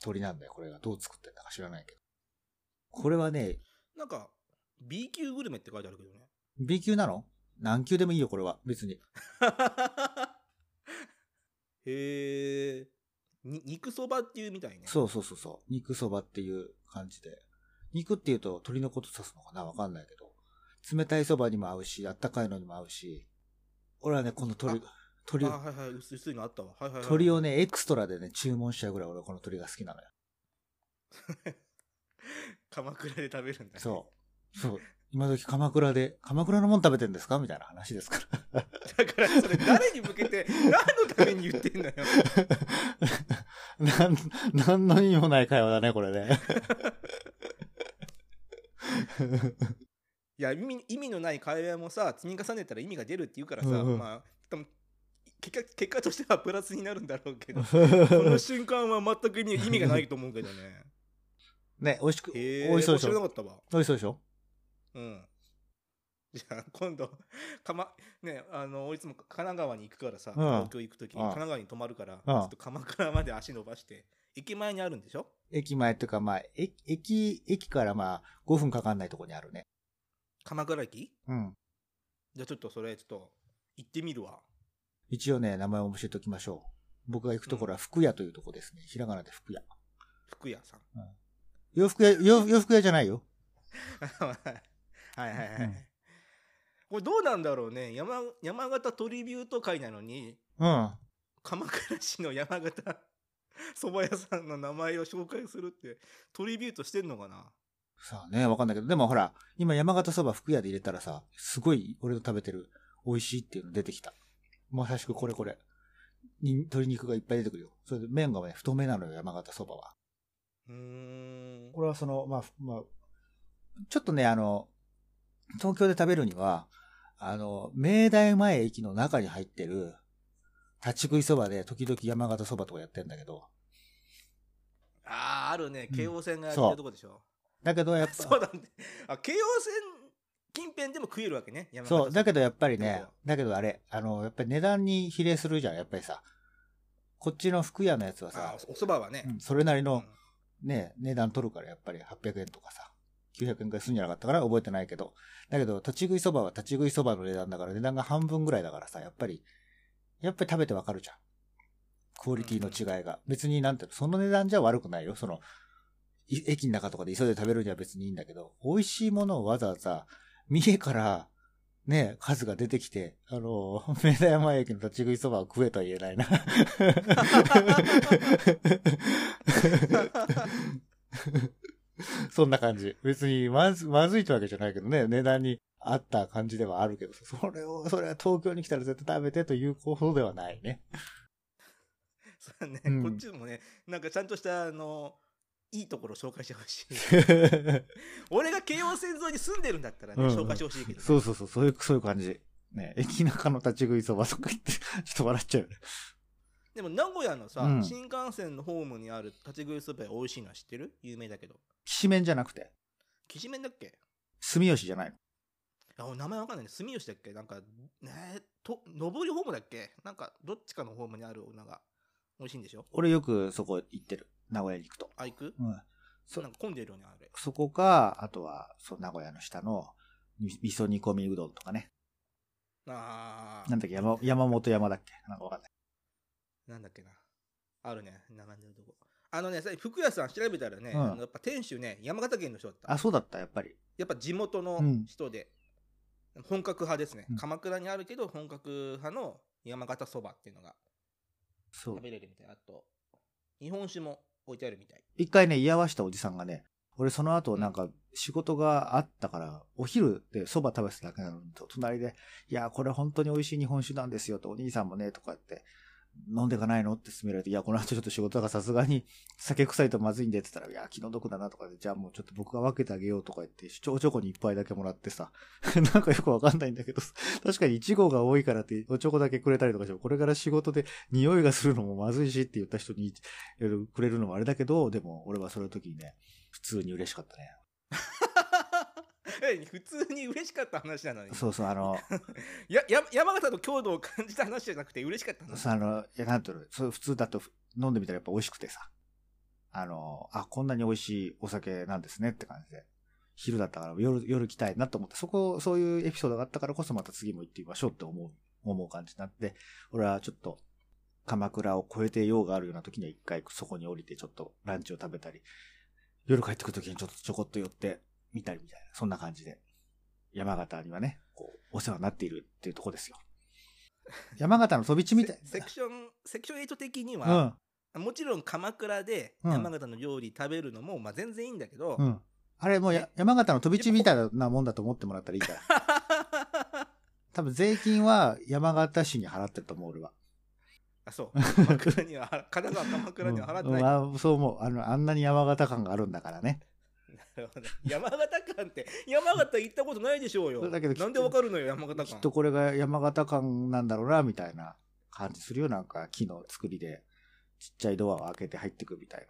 鳥なんだよ。これがどう作ってんだか知らないけど。これはね、なんか、B 級グルメって書いてあるけどね。B 級なの？何級でもいいよ、これは。別に。へえ。に、肉そばっていうみたいね。そうそうそうそう。肉そばっていう感じで。肉っていうと鶏のこと指すのかな？わかんないけど。冷たいそばにも合うし、あったかいのにも合うし。俺はね、この鶏、鶏あ、、はいはい、薄薄いのあったわ。はいはい、はい。鶏をね、エクストラでね、注文しちゃうぐらい俺はこの鶏が好きなのよ。鎌倉で食べるんだ、ね。そう。そう。今時鎌倉で、鎌倉のもん食べてんですか？みたいな話ですから。だからそれ誰に向けて、何のために言ってんだよ。なん、なんの意味もない会話だね、これね。いや、意味意味のない会話もさ、積み重ねたら意味が出るって言うからさ、うんうんまあ、多分結果、結果としてはプラスになるんだろうけど、この瞬間は全く意味意味がないと思うけどね。ね、美味しく、美味しそうでしょ？美味しそうでしょ？うん。じゃあ、今度、かま、ね、あの、俺いつも神奈川に行くからさ、うん東京行くときにうん神奈川に泊まるから、ちうんょっと鎌倉まで足伸ばして、駅前にあるんでしょ？駅前っていうか、まあ、駅、駅、駅からまあ、5分かかんないとこにあるね。鎌倉駅？うん。じゃあちょっとそれ、ちょっと、行ってみるわ。一応ね、名前を教えておきましょう。僕が行くところは福屋というとこですね。ひらがなで福屋。福屋さん。洋服屋、洋洋服屋じゃないよ。はいはいはい。うんこれどうなんだろうね。山、山形トリビュート会なのに、うん。鎌倉市の山形 蕎麦屋さんの名前を紹介するって、トリビュートしてんのかな？さあね、わかんないけど、でもほら、今山形そば福屋で入れたらさ、すごい俺の食べてる美味しいっていうの出てきた。まさしくこれこれ。に鶏肉がいっぱい出てくるよ。それで麺がね、太めなのよ、山形そばは。うーん。これはその、まあ、まあ、ちょっとね、あの、東京で食べるには、あの、明大前駅の中に入ってる、立ち食いそばで時々山形そばとかやってんだけど、ああ、あるね。うん京王線がやってるとこでしょ。だけどやっぱ、そうだね。あ、京王線近辺でも食えるわけね。山形そう、だけどやっぱりねだけどあれ、あの、やっぱり値段に比例するじゃん、やっぱりさ。こっちの福屋のやつはあさ、お蕎麦はね。うんそれなりのうんね、値段取るからやっぱり800円とかさ、900円くらいするんじゃなかったから覚えてないけど。だけど、立ち食いそばは立ち食いそばの値段だから値段が半分ぐらいだからさ、やっぱり、やっぱり食べてわかるじゃん。クオリティの違いが。別になんていうの、その値段じゃ悪くないよ。その、い駅の中とかで急いで食べるには別にいいんだけど、美味しいものをわざわざ、三重から、ね、数が出てきて、あの、明大山駅の立ち食いそばを食えとは言えないな。そんな感じ。別にまず、まずいってわけじゃないけどね、値段に合った感じではあるけど、それを、それは東京に来たら絶対食べてということではないね。そうね、うんこっちもね、なんかちゃんとした、あの、いいところ紹介してほしい。俺が京王線沿いに住んでるんだったらね、うんうん紹介してほしいけど、ね。そうそうそう、そういう、そういう感じ。ね、駅中の立ち食いそばとか言って、ちょっと笑っちゃうよね。でも名古屋のさ、うん新幹線のホームにある立ち食いそば屋美味しいのは知ってる？有名だけど。きしめんじゃなくて、きしめんだっけ？住吉じゃないの。あ、俺名前わかんないね。住吉だっけ？なんか、ねと、上りホームだっけ？なんか、どっちかのホームにあるのが美味しいんでしょ？俺よくそこ行ってる。名古屋に行くと。あ、行く？うん。そなんか混んでるよね、あれ。そこか、あとは、そう、名古屋の下の、み味噌煮込みうどんとかね。あーなんだっけ、山、山本山だっけ？なんかわかんない。なんだっけな。あるね、並んでるとこ。あのね、さ福屋さん調べたらね、うんあのやっぱ店主ね、山形県の人だった。あ、そうだった、やっぱり。やっぱ地元のうん人で、本格派ですね、うん鎌倉にあるけど本格派の山形そばっていうのがそう食。べれるみたいあと日本酒も置いてあるみたい一回ね、居合わしたおじさんがね、俺その後なんか仕事があったから、お昼で蕎麦食べてただけなのに、隣で、いや、これ本当に美味しい日本酒なんですよと、お兄さんもね、とか言って、飲んでかないのって勧められて、いや、この後ちょっと仕事だからさすがに酒臭いとまずいんでって言ったら、いや、気の毒だなとかで、じゃあもうちょっと僕が分けてあげようとか言って、ちょチョコに一杯だけもらってさ、なんかよくわかんないんだけど、確かに1号が多いからって、おチョコだけくれたりとかして、これから仕事で匂いがするのもまずいしって言った人にくれるのもあれだけど、でも俺はその時にね、普通に嬉しかったね。え普通に嬉しかった話なのに。そうそう、あの、やや山形の郷土を感じた話じゃなくて嬉しかった話そうあの、いや、なんていうの、そう普通だと飲んでみたらやっぱ美味しくてさ、あの、あ、こんなに美味しいお酒なんですねって感じで、昼だったから夜、夜来たいなと思って、そこ、そういうエピソードがあったからこそまた次も行ってみましょうって思う、思う感じになって、俺はちょっと、鎌倉を越えて用があるような時には一回そこに降りてちょっとランチを食べたり、夜帰ってくる時にちょっとちょこっと寄ってみたりみたいな、そんな感じで、山形にはね、こう、お世話になっているっていうとこですよ。山形の飛び地みたいセセクションセクション8的にうは、ん。もちろん鎌倉でうん山形の料理食べるのも、まあ、全然いいんだけど、うん。あれもうや山形の飛び地みたいなもんだと思ってもらったらいいから。多分税金は山形市に払ってると思う、俺は。あそう鎌倉には神奈川鎌倉には払ってない、うんあそう思う。あの、あんなに山形感があるんだからね。なるほど山形館って山形行ったことないでしょうよだけどなんでわかるのよ山形館きっとこれが山形感なんだろうな、みたいな感じするよ。なんか木の作りで、ちっちゃいドアを開けて入ってくみたい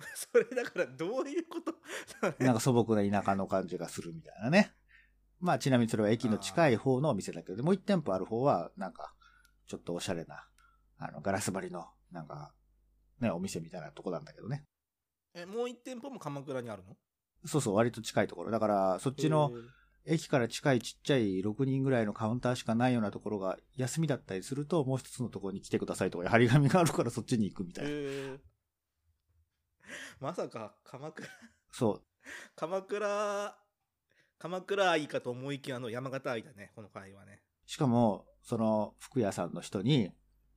それだからどういうこと？な。なんか素朴な田舎の感じがするみたいなね。まあちなみにそれは駅の近い方のお店だけど、もう一店舗ある方は、なんか、ちょっとおしゃれな、あの、ガラス張りの、なんか、ね、お店みたいなとこなんだけどね。えもう一店舗も鎌倉にあるの？そうそう、割と近いところ。だから、そっちの駅から近いちっちゃい6人ぐらいのカウンターしかないようなところが休みだったりすると、もう一つのところに来てくださいとか、張り紙があるからそっちに行くみたいな。まさか鎌倉そう。鎌倉鎌倉愛かと思いきやあの山形愛だねこの会話ねしかも、その服屋さんの人に、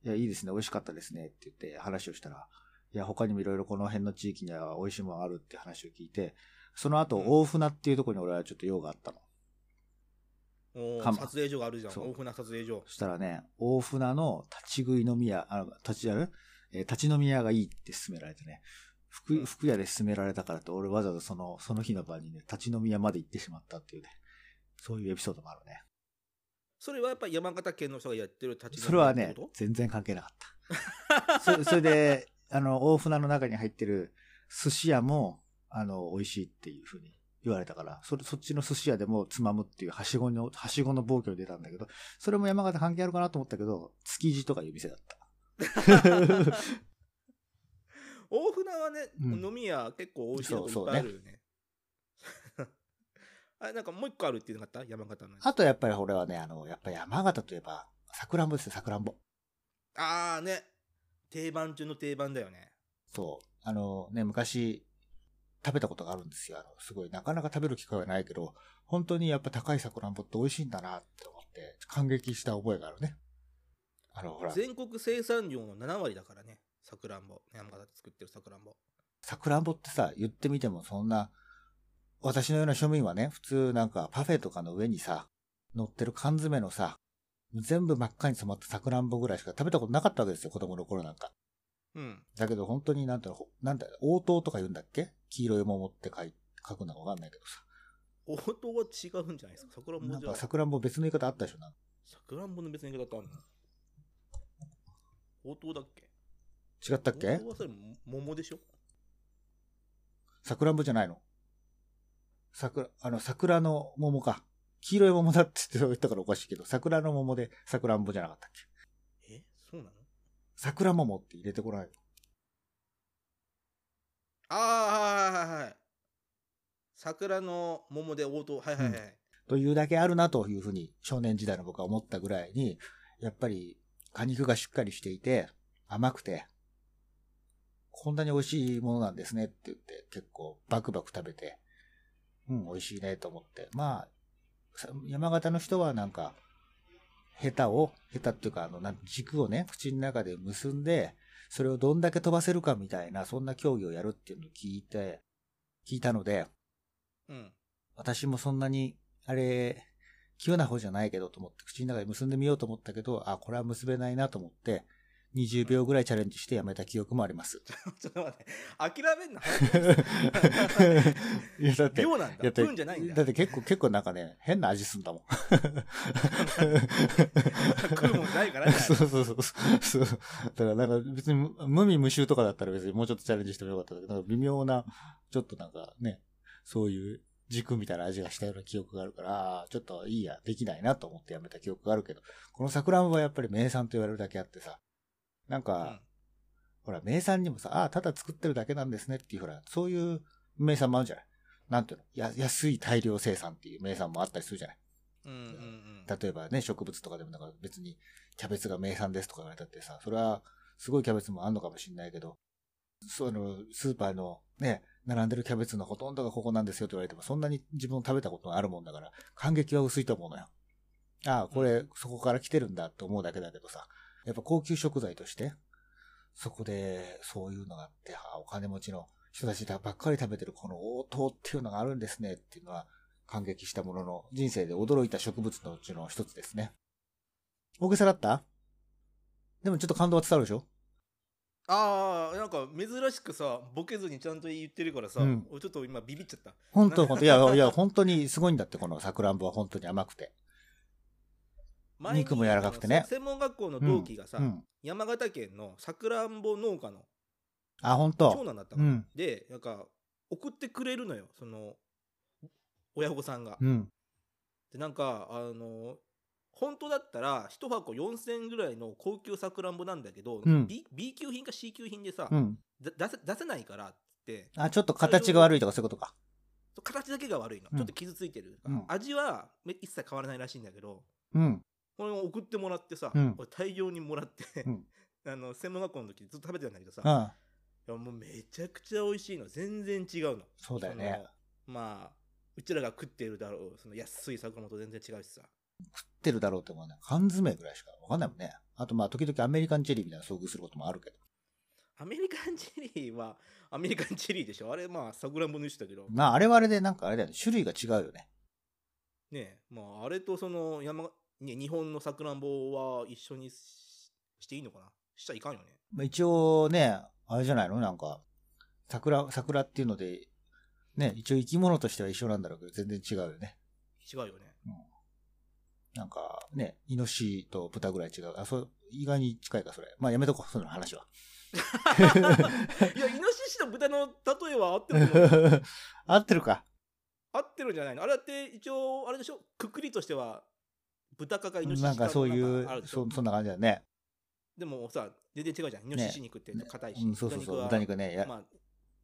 いや、いいですね、美味しかったですねって言って話をしたら、いや、他にもいろいろこの辺の地域には美味しいものあるって話を聞いて、その後、うん。大船っていうところに俺はちょっと用があったの。おーかま撮影所があるじゃん。そう。大船撮影所。そしたらね、大船の立ち食い飲み屋、あの、立ちやる？えー立ち飲み屋がいいって勧められてね、服、うん。服屋で勧められたからって、俺わざわざその、その日の晩にね、立ち飲み屋まで行ってしまったっていうね、そういうエピソードもあるね。それはやっぱ山形県の人がやってる立ちそれはね飲み屋ってこ、全然関係なかった。そそれで、あの、大船の中に入ってる寿司屋も、あの、美味しいっていうふうに言われたから、それ、そっちの寿司屋でもつまむっていうはしごの、はしごの暴挙に出たんだけど、それも山形関係あるかなと思ったけど、築地とかいう店だった。大船はね、うん。飲み屋結構美味しいとこいそうっぱいあるよね。あれなんかもう一個あるって言うのかった？山形のあとやっぱり俺はね、あの、やっぱり山形といえば、さくらんぼですよ、さくらんぼ。ああね。定番中の定番だよね。そう。あのね、昔、食べたことがあるんですよ。あの、すごい、なかなか食べる機会はないけど、本当にやっぱ高いさくらんぼって美味しいんだなって思って、感激した覚えがあるね。あの、ほら、全国生産量の7割だからねさくらんぼ山形で作ってるさくらんぼさくらんぼってさ、言ってみてもそんな、私のような庶民はね、普通なんかパフェとかの上にさ、乗ってる缶詰のさ、全部真っ赤に染まったさくらんぼぐらいしか食べたことなかったわけですよ、子供の頃なんか。うんだけど本当になんていうの、なんだ、応答とか言うんだっけ？黄色い桃って書い書くのかわかんないけどさ。応答は違うんじゃないですか？さくらんぼじゃなんかさくらんぼ別の言い方あったでしょなんか。さくらんぼの別の言い方あるの？応答だっけ？違ったっけ？応答はそれも桃でしょ？さくらんぼじゃないの？桜、あの、桜の桃か。黄色い桃だって言ったからおかしいけど、桜の桃でさくらんぼじゃなかったっけ？え？そうなの？桜桃って入れてこないああはいはいはい桜の桃で応答はいはいはい、というだけあるなというふうに少年時代の僕は思ったぐらいに、やっぱり果肉がしっかりしていて、甘くて、こんなに美味しいものなんですねって言って結構バクバク食べて、うん、美味しいねと思って。まあ、山形の人はなんか、ヘタを、ヘタっていうかあの、軸をね、口の中で結んで、それをどんだけ飛ばせるかみたいな、そんな競技をやるっていうのを聞いて、聞いたので、うん。私もそんなに、あれ、器用な方じゃないけどと思って、口の中で結んでみようと思ったけど、あ、これは結べないなと思って、20秒ぐらいチャレンジしてやめた記憶もあります。ちょっと待って。諦めんな。いや、だって、量なんだ。じゃないんだ。だって結構、結構なんかね、変な味すんだもん。食うもんないからね。そうそうそうそう。だからなんか別に無味無臭とかだったら別にもうちょっとチャレンジしてもよかったけど、微妙な、ちょっとなんかね、そういう軸みたいな味がしたような記憶があるから、ちょっといいや、できないなと思ってやめた記憶があるけど、この桜んぼはやっぱり名産と言われるだけあってさ、なんか、うんほら、名産にもさ、ああ、ただ作ってるだけなんですねっていう、ほら、そういう名産もあるじゃない。なんていうの？や、安い大量生産っていう名産もあったりするじゃない。うんうんうん。例えばね、植物とかでもなんか別にキャベツが名産ですとか言われたってさ、それはすごいキャベツもあんのかもしれないけど、そのスーパーのね、並んでるキャベツのほとんどがここなんですよと言われても、そんなに自分食べたことがあるもんだから、感激は薄いと思うのよ。ああ、これ、そこから来てるんだと思うだけだけどさ、やっぱ高級食材として、そこでそういうのがあって、ああ、お金持ちの人たちばっかり食べてるこの応答っていうのがあるんですねっていうのは、感激したものの、人生で驚いた植物のうちの一つですね。大げさだった？でもちょっと感動は伝わるでしょ？ああ、なんか珍しくさ、ボケずにちゃんと言ってるからさ、うん俺ちょっと今ビビっちゃった。本当本当いや、いや、本当にすごいんだって、このさくらんぼは本当に甘くて。肉も柔らかくてね専門学校の同期がさ、うん。山形県のさくらんぼ農家のあ、本長当男だったから、うん。で、なんか送ってくれるのよ、その親御さんが。うん。で、なんか、あの、本当だったら1箱4000円ぐらいの高級さくらんぼなんだけど、うん B, B 級品か C 級品でさ、出せ出せないからってあ、ちょっと形が悪いとかそういうことか。形だけが悪いの、うんちょっと傷ついてる、うん味はめ一切変わらないらしいんだけどうん。これを送ってもらってさ、うん俺大量にもらって、うん あの専門学校の時ずっと食べてたんだけどさ、いあやもうめちゃくちゃ美味しいの全然違うのそうだよね。まあうちらが食ってるだろうその安い桜と全然違うしさ食ってるだろうって思うね。缶詰ぐらいしかわかんないもんね。あとまあ時々アメリカンチェリーみたいな遭遇することもあるけど。アメリカンチェリーはアメリカンチェリーでしょあれまあさくらんぼの一種だけどまああれはあれでなんかあれだよね。種類が違うよね。ねえまああれとその山ね日本のさくらんぼは一緒にししていいのかな？しちゃいかんよねまあ、一応ね、あれじゃないの？なんか、桜、桜っていうので、ね、一応生き物としては一緒なんだろうけど、全然違うよね。違うよねなんか、ね、イノシシと豚ぐらい違う。あ、そう、意外に近いか、それ。まあやめとこう、その話は。いやイノシシと豚の例えは合ってる 合ってるか。合ってるんじゃないの？あれだって一応あれでしょ？くくりとしては豚かかイノシシかなんかそういう、そそんな感じだよね。でもさ全然違うじゃんイノシシ肉って硬いし、うん、そうそうそう。豚豚肉ね。やまあ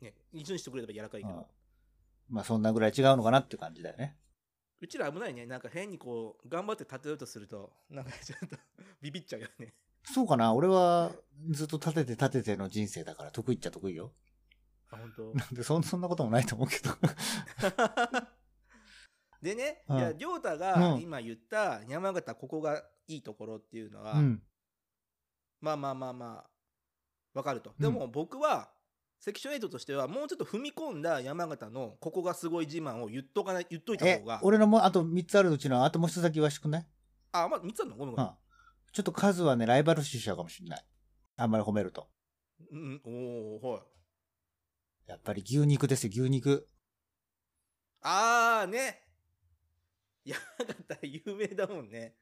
ね一緒にしてくれれば柔らかいけど、うんまあそんなぐらい違うのかなって感じだよね。うちら危ないねなんか変にこう頑張って立てようとするとなんかちょっと ビビっちゃうよねそうかな？俺はずっと立てて立てての人生だから得意っちゃ得意よ。あ本当？なんでそんそんなこともないと思うけど。でね、うんいや亮太がうん今言った山形ここがいいところっていうのは、うん。まあまあまあまあわかると、うんでも僕はセクション8としてはもうちょっと踏み込んだ山形のここがすごい自慢を言っとかない言っといたえ方が、俺のもうあと3つあるうちのあともう一つだけ言わしてくんない？あまあ3つあるのごめんごめん、うん。ちょっと数はね、ライバル視しちゃうかもしれない。あんまり褒めると。うん、おおはいやっぱり牛肉ですよ、牛肉。ああね山形有名だもんね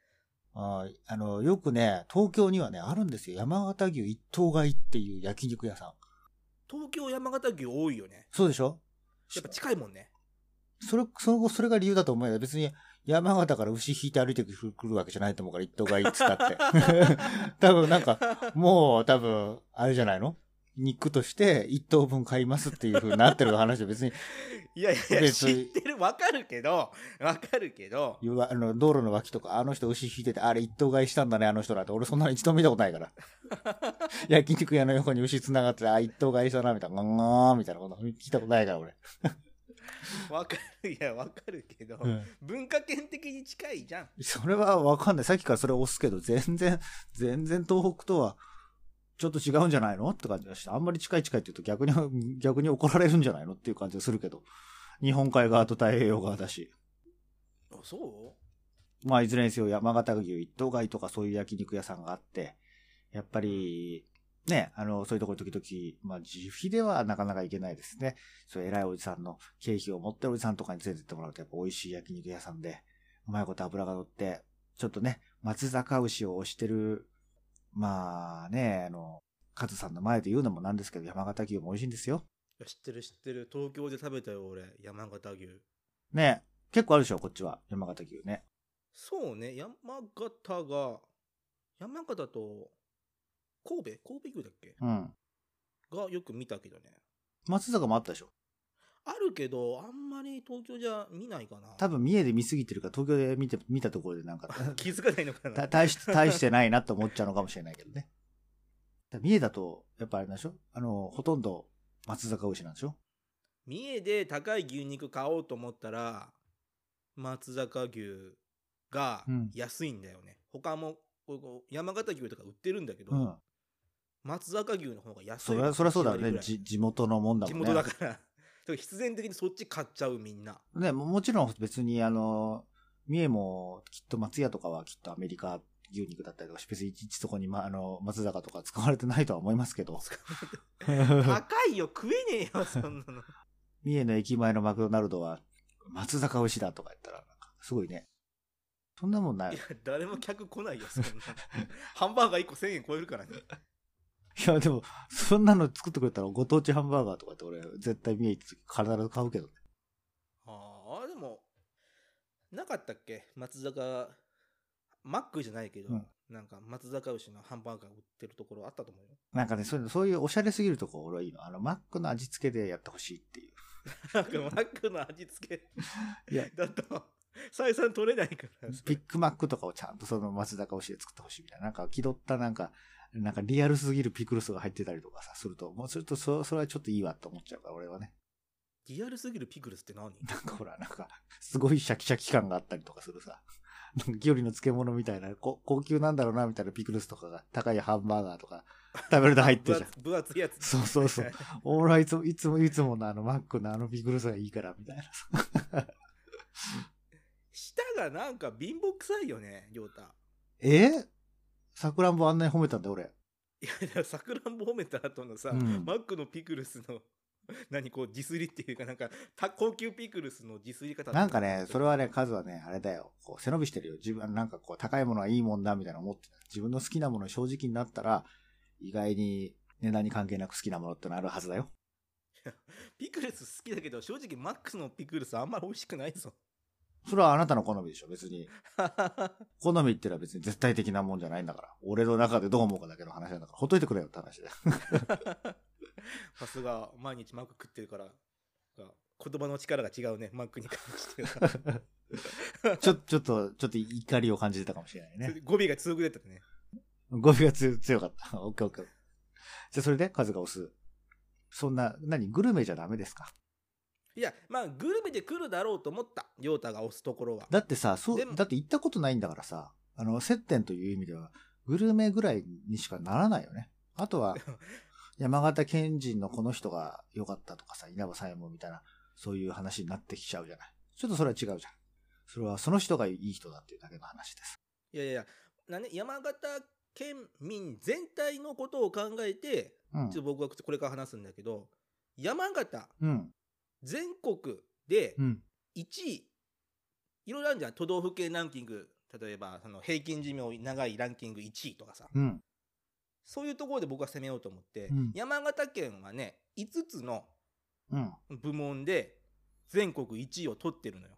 あーあの、よくね、東京にはね、あるんですよ。山形牛一頭買いっていう焼肉屋さん。東京山形牛多いよねそうでしょ？やっぱ近いもんねそれ、その、それが理由だと思うよ。別に山形から牛引いて歩いてくるわけじゃないと思うから、一頭買いっつったって。多分なんか、もう多分、あれじゃないの？肉として一頭分買いますっていう風になってる話で別に、いやいや別に知ってるわかるけどわかるけどあの道路の脇とか、あの人牛引いてて、あれ一頭買いしたんだね、あの人なんて。俺そんなの一度も見たことないから。焼肉屋の横に牛繋がってて、あ、一頭買いしたな、みたいな、ガンガーンみたいなこと聞いたことないから、俺。わかるいやわかるけど、うん文化圏的に近いじゃんそれはわかんない。さっきからそれ押すけど、全然、全然東北とはちょっと違うんじゃないの？って感じがして、あんまり近い近いって言うと逆に、逆に怒られるんじゃないの？っていう感じがするけど、日本海側と太平洋側だし。あそまあ、いずれにせよ山形牛一頭買いとかそういう焼肉屋さんがあって、やっぱり、ね、あの、そういうところ時々、まあ、自費ではなかなか行けないですね。そういう偉いおじさんの経費を持ってるおじさんとかに連れてってもらうと、やっぱ美味しい焼肉屋さんで、うまいこと油が乗って、ちょっとね、松坂牛を推してる、まあね、あの、カズさんの前で言うのもなんですけど、山形牛も美味しいんですよ。知ってる知ってる。東京で食べたよ、俺。山形牛。ね、結構あるでしょ、こっちは。山形牛ね。そうね、山形が、山形と、神戸？神戸牛だっけ？うん。がよく見たけどね。松坂もあったでしょ。あるけど、あんまり東京じゃ見ないかな。多分三重で見すぎてるから東京で見て見たところでなんか 気づかないのかなた 大し大してないなって思っちゃうのかもしれないけどね。だ三重だとやっぱあれなんでしょ？あのほとんど松坂牛なんでしょ？三重で高い牛肉買おうと思ったら、松坂牛がうん安いんだよね。他も、こうこう山形牛とか売ってるんだけど、うん。松坂牛の方が安いそりゃそうだよ1割ぐらいねじ。地元のもんだ地もんね。元だから。ら必然的にそっち買っちゃうみんな。ねももちろん別にあの、三重もきっと松屋とかはきっとアメリカ牛肉だったりとか、別にいちいちそこに、ま、あの松坂とか使われてないとは思いますけど。高いよ、食えねえよ、そんなの。三重の駅前のマクドナルドは松坂牛だとか言ったら、すごいね。そんなもんないいや。、誰も客来ないよ、そんな。ハンバーガー1個1000円超えるからね。いや、でも、そんなの作ってくれたら、ご当地ハンバーガーとかって俺、絶対見えて必ず買うけどね。ああ、でも、なかったっけ？松坂、マックじゃないけど、うんなんか松坂牛のハンバーガー売ってるところあったと思うよ。なんかね、そういうの、そういうおしゃれすぎるとこ俺はいいの。あの、マックの味付けでやってほしいっていう。なんかマックの味付けいや、だと、採算取れないから。ビッグマックとかをちゃんとその松坂牛で作ってほしいみたいな。なんか気取ったなんか、なんかリアルすぎるピクルスが入ってたりとかさ、すると、もうするとそ、それはちょっといいわって思っちゃうから、俺はね。リアルすぎるピクルスって何？なんかほら、なんか、すごいシャキシャキ感があったりとかするさ。なんか、キュウリの漬物みたいな、こ高級なんだろうな、みたいなピクルスとかが、高いハンバーガーとか、食べると入ってるじゃん。分 厚分厚いやつ。そうそうそう。俺はいつも、いつも、いつものあの、マックのあのピクルスがいいから、みたいなさ。舌がなんか貧乏臭いよね、りょうた。え？さくらんぼあんなに褒めたんだよ、俺。いや、だからさくらんぼ褒めた後のさ、うんマックのピクルスの、何こう、自炊っていうか、なんか、た高級ピクルスの自炊方なんかね、それはね、数はね、あれだよ。こう背伸びしてるよ。自分、なんかこう、高いものはいいもんだ、みたいな思ってた。自分の好きなものに正直になったら、意外に値段に関係なく好きなものってのあるはずだよ。ピクルス好きだけど、正直マックスのピクルスあんまり美味しくないぞ。それはあなたの好みでしょ、別に。好みってのは別に絶対的なもんじゃないんだから。俺の中でどう思うかだけの話なんだから、ほっといてくれよって話で。さすが、毎日マック食ってるから、が言葉の力が違うね、マックに関しては。ちょ、ちょっと、ちょっと怒りを感じてたかもしれないね。語尾が強く出たね。語尾が強強かった。オッケーオッケー。じゃあそれで数が押す。そんな、何グルメじゃダメですか？いや、まあ、グルメで来るだろうと思った。りょうたが押すところは。だってさ、そう、だって行ったことないんだからさ、あの、接点という意味では、グルメぐらいにしかならないよね。あとは、山形県人のこの人が良かったとかさ、稲葉左衛門みたいな、そういう話になってきちゃうじゃない。ちょっとそれは違うじゃん。それはその人がいい人だっていうだけの話です。いやいやいや、なね、山形県民全体のことを考えて、うんちょっと。僕はこれから話すんだけど、山形、うん。全国でうん。1位、いろいろあるじゃん。都道府県ランキング。例えば、その平均寿命長いランキング1位とかさ。うん。そういうところで僕は攻めようと思って、うん山形県はね、5つのうん。部門で全国1位を取ってるのよ。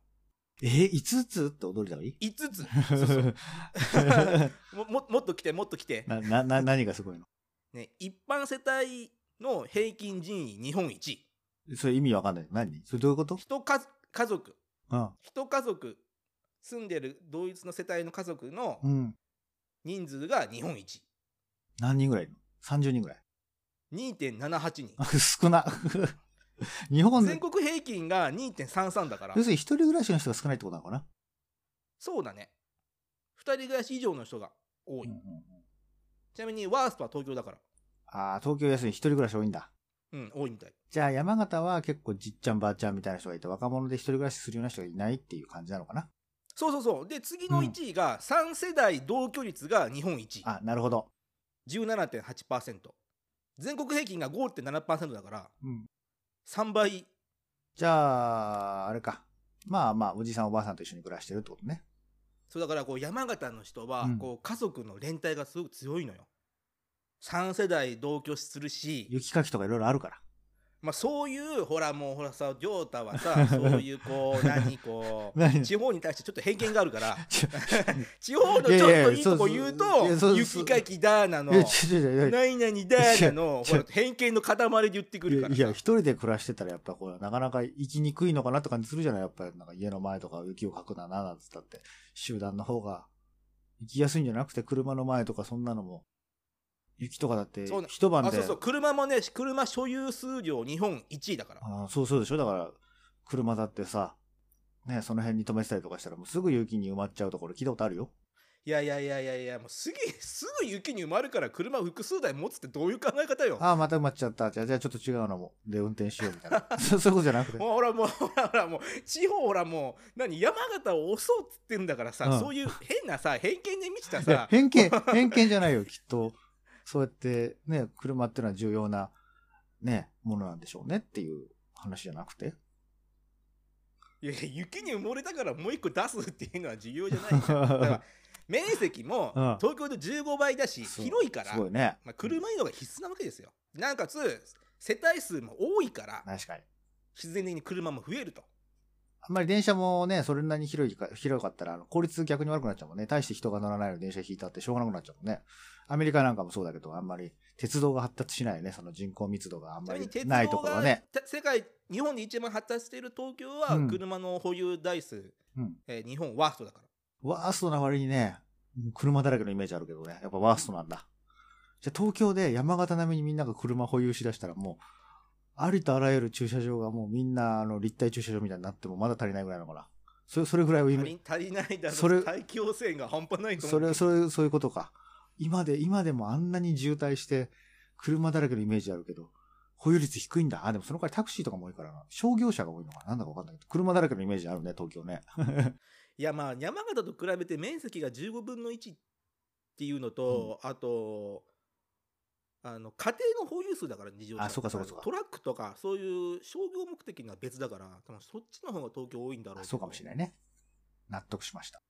えー、5つって踊りだがいい5つ も ももっと来て、もっと来て。な、な、な、何がすごいの？ね、一般世帯の平均人位日本一。それ意味わかんない。何？それどういうこと？一家家族、うん。一家族、住んでる同一の世帯の家族のうん。人数が日本一。何人ぐらいいるの ?30 人ぐらい。2.78人。少な。日本で、全国平均が2.33だから要。するに一人暮らしの人が少ないってことなのかな？そうだね。二人暮らし以上の人が多い。うんうんうんちなみにワーストは東京だから。ああ、東京安い一人暮らし多いんだ。うん、多いみたい。じゃあ山形は結構じっちゃんばあちゃんみたいな人がいて、若者で一人暮らしするような人がいないっていう感じなのかな？そうそうそう。で、次の1位が3世代同居率が日本一。あ、なるほど。17.8%。全国平均が5.7%だから、うん。3倍。じゃあ、あれか。まあまあ、おじさんおばあさんと一緒に暮らしてるってことね。そうだからこう山形の人はうんこう家族の連帯がすごく強いのよ。3世代同居するし、雪かきとかいろいろあるから。まあそういう、ほらもうほらさ、亮太はさ、そういうこう、何こう、何？地方に対してちょっと偏見があるから、地方のちょっといいとこ言うと雪かきだーなの。何々だーなの、ほら偏見の塊で言ってくるからさ。いや、一人で暮らしてたらやっぱこう、なかなか行きにくいのかなって感じするじゃない？やっぱりなんか家の前とか雪をかくなななんつったって、集団の方が行きやすいんじゃなくて車の前とかそんなのも、雪とかだってそうな一晩で、あそうそう、車もね、車所有数量日本1位だから。あそうそうでしょ？だから、車だってさ、ね、その辺に止めてたりとかしたらもうすぐ雪に埋まっちゃうところ聞いたことあるよ？いやいやいやいやいや、もうすぐ、すぐ雪に埋まるから車複数台持つってどういう考え方よ？ああ、また埋まっちゃった。じゃあ、じゃあちょっと違うのも。で、運転しようみたいな。そうそういうことじゃなくて。もうほらもう、ほらほらもう、地方ほらもう、何、山形を押そうっつってんだからさ、うんそういう変なさ、偏見で満ちたいやさ、偏見、偏見じゃないよ、きっと。そうやって、ね、車っていうのは重要な、ね、ものなんでしょうねっていう話じゃなくて。いやいや、雪に埋もれたからもう一個出すっていうのは重要じゃないじゃん。だから面積もうん東京で15倍だし、広いからね。まあ、車移動が必須なわけですよ。なおかつ、世帯数も多いから、確かに。必然的に車も増えると。あんまり電車もね、それなりに広いか、広かったら、効率逆に悪くなっちゃうもんね。大して人が乗らないのに電車引いたってしょうがなくなっちゃうもんね。アメリカなんかもそうだけど、あんまり鉄道が発達しないよね。その人口密度があんまりちないところはね。た世界、日本で一番発達している東京はうん車の保有台数、うん。えー日本ワーストだから。ワーストな割にね、車だらけのイメージあるけどね。やっぱワーストなんだ。じゃあ東京で山形並みにみんなが車保有しだしたらもう、ありとあらゆる駐車場がもうみんなあの立体駐車場みたいになってもまだ足りないぐらいなのかな。それ、それぐらいをイメ足りないだろそれ大気汚染が半端ないとそれ、思う。それ、そういうことか。今で、今でもあんなに渋滞して、車だらけのイメージあるけど、保有率低いんだ。あ、でもその代わりタクシーとかも多いからな。商業車が多いのかななんだかわかんないけど、車だらけのイメージあるね、東京ね。いやまあ山形と比べて面積が15分の1っていうのと、あとあの家庭の保有数だから自動車あそうかそうかそうかトラックとかそういう商業目的のは別だから多分そっちの方が東京多いんだろうそうかもしれないね。納得しました。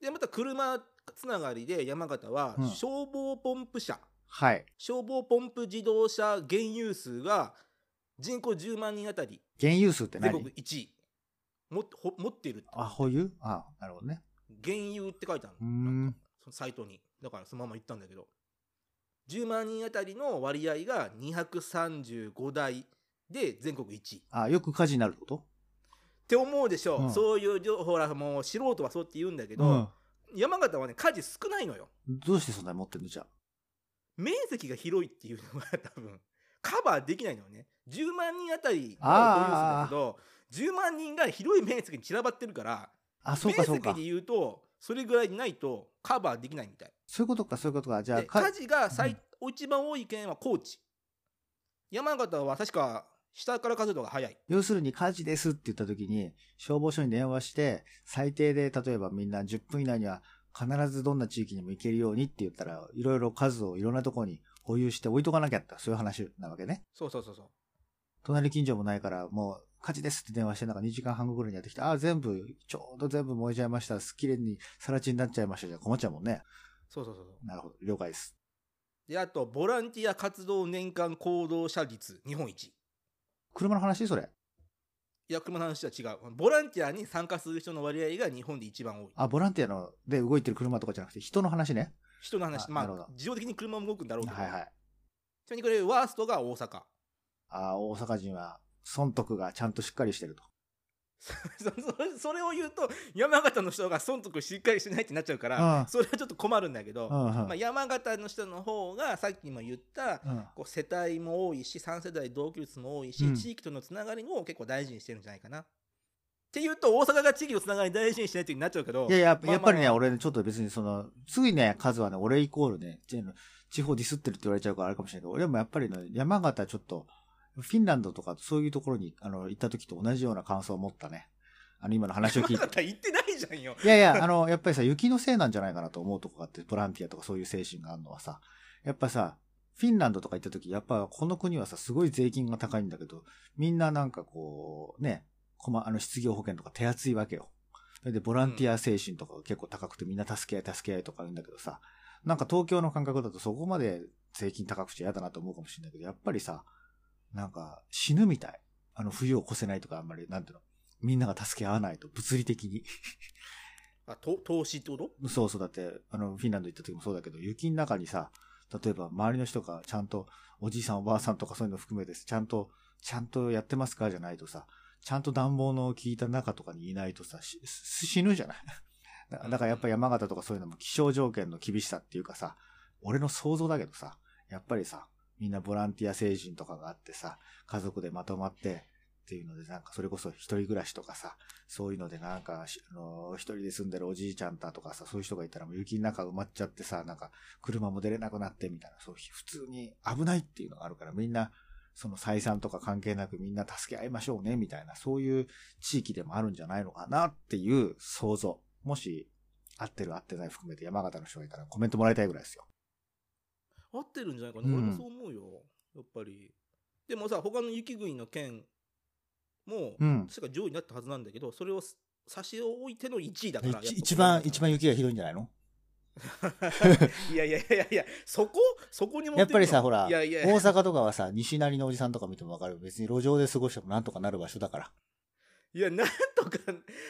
でまた車つながりで山形はうん。消防ポンプ車、はい。消防ポンプ自動車現有数が人口10万人あたり。現有数って全何国1位。もほ持っているって。あ、保有？あ、なるほどね。現有って書いてあるの。ん。そのサイトに。だからそのまま言ったんだけど。10万人あたりの割合が235台で全国1位。っあ、よく火事になるってこと？て思うでしょ、うん。そういう情報らもう素人はそうって言うんだけど、山形はね火事少ないのよ。うん。どうしてそんなに持ってんの？じゃあ。面積が広いっていうのが多分カバーできないのよね。10万人あたりの保有数だけど10万人が広い面積に散らばってるからあ、そうかそうか。面積で。言うとそれぐらいないとカバーできないみたい。そういうことか、そういうことか。じゃあ、かで火事が最、一番多い県は高知。山形は確か下から数えが早い要するに火事ですって言った時に、消防署に電話して、最低で例えばみんな10分以内には必ずどんな地域にも行けるようにって言ったら、いろいろ数をいろんなところに保有して置いとかなきゃった。そういう話なわけね。そうそうそうそう隣近所もないから、もう火事ですって電話して、なんか2時間半後ぐらいにやってきて、ああ、全部、ちょうど全部燃えちゃいました。綺麗に更地になっちゃいましたじゃ困っちゃうもんね。そうそうそうそうなるほど。了解です。であとボランティア活動年間行動者率日本一い車の話それ。や車の話は違うボランティアに参加する人の割合が日本で一番多いあ、ボランティアので動いてる車とかじゃなくて、人の話ね。人の話まあなるほどあ自動的に車も動くんだろうけど、はいはい。ちなみにこれワーストが大阪あ大阪人は損得がちゃんとしっかりしてると。そそれを言うと山形の人が損得しっかりしないってなっちゃうから、うん。それはちょっと困るんだけど、まあ、山形の人の方がさっきも言ったうん。こう世帯も多いし3世代同居率も多いし、うん。地域とのつながりを結構大事にしてるんじゃないかな。っていうと大阪が地域のつながり大事にしないというになっちゃうけどいやいや、まあやっぱりね、まあ俺ね、ちょっと別にその、すぐにね、数はね、俺イコールね、ち地方ディスってるって言われちゃうからあれかもしれないけど、俺もやっぱりね、山形ちょっと、フィンランドとかそういうところにあの行った時と同じような感想を持ったね。あの、今の話を聞いて。山形行ってないじゃんよいやいや、あの、やっぱりさ、雪のせいなんじゃないかなと思うとこがあって、ボランティアとかそういう精神があるのはさ、やっぱさ、フィンランドとか行った時、やっぱこの国はさ、すごい税金が高いんだけど、みんななんかこう、ね、こま、あの、失業保険とか手厚いわけよ。それで、ボランティア精神とかが結構高くて、みんな助け合い助け合いとか言うんだけどさ、なんか東京の感覚だとそこまで税金高くちゃ嫌だなと思うかもしれないけど、やっぱりさ、なんか死ぬみたい。あの、冬を越せないとかあんまり、なんていうの、みんなが助け合わないと、物理的に。あと投資ってこと？そうそう、だって、あの、フィンランド行った時もそうだけど、雪の中にさ、例えば周りの人がちゃんと、おじいさんおばあさんとかそういうの含めて、ちゃんと、ちゃんとやってますかじゃないとさ、ちゃんと暖房の効いた中とかにいないとさ、し死ぬじゃない？だだからやっぱ山形とかそういうのも気象条件の厳しさっていうかさ、俺の想像だけどさ、やっぱりさ、みんなボランティア精神とかがあってさ、家族でまとまって、っていうので、なんかそれこそ一人暮らしとかさ、そういうのでなんか、あの、一人で住んでるおじいちゃんだとかさ、そういう人がいたらもう雪の中埋まっちゃってさ、なんか車も出れなくなってみたいな、そう普通に危ないっていうのがあるから、みんな、その採算とか関係なくみんな助け合いましょうね、みたいな、そういう地域でもあるんじゃないのかなっていう想像。もし、合ってる合ってない含めて山形の人がいたらコメントもらいたいぐらいですよ。合ってるんじゃないかな、うん。俺もそう思うよ。やっぱり。でもさ他の雪国の県も、うん。確か上位になったはずなんだけどそれを差し置いての1位だから一一番、一番雪雪がひどいんじゃないの？いやいやいやいやそこそこに持ってくの？やっぱりさ、ほら、大阪とかはさ、西成のおじさんとか見てもわかる。別に路上で過ごしてもなんとかなる場所だから。いやなんとか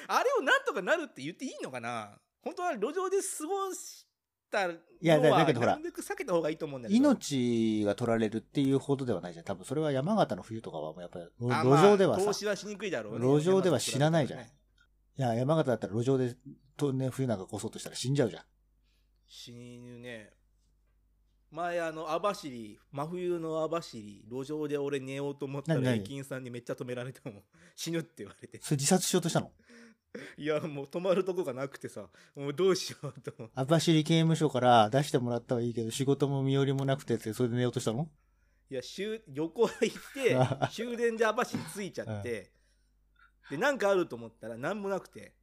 あれをなんとかなるって言っていいのかな？本当は路上で過ごしたのはやだだけどほらなるべく避けた方がいいと思うんだけど。命が取られるっていうほどではないじゃん。多分それは山形の冬とかはもうやっぱり路上ではさまあ投、資はしにくいだろうね。路上では死なないじゃん。い山や、山形だったら路上で、とね、冬なんか越そうとしたら死んじゃうじゃん。死ぬね。前あの網走真冬の網走路上で俺寝ようと思ったら駅員さんにめっちゃ止められたもん死ぬって言われて。それ自殺しようとしたの？いやもう止まるとこがなくてさもうどうしようと思って網走刑務所から出してもらったはいいけど、仕事も身寄りもなくてって、それで寝ようとしたの？いや終旅行行って 終電で網走着いちゃってでなんかあると思ったら何もなくて。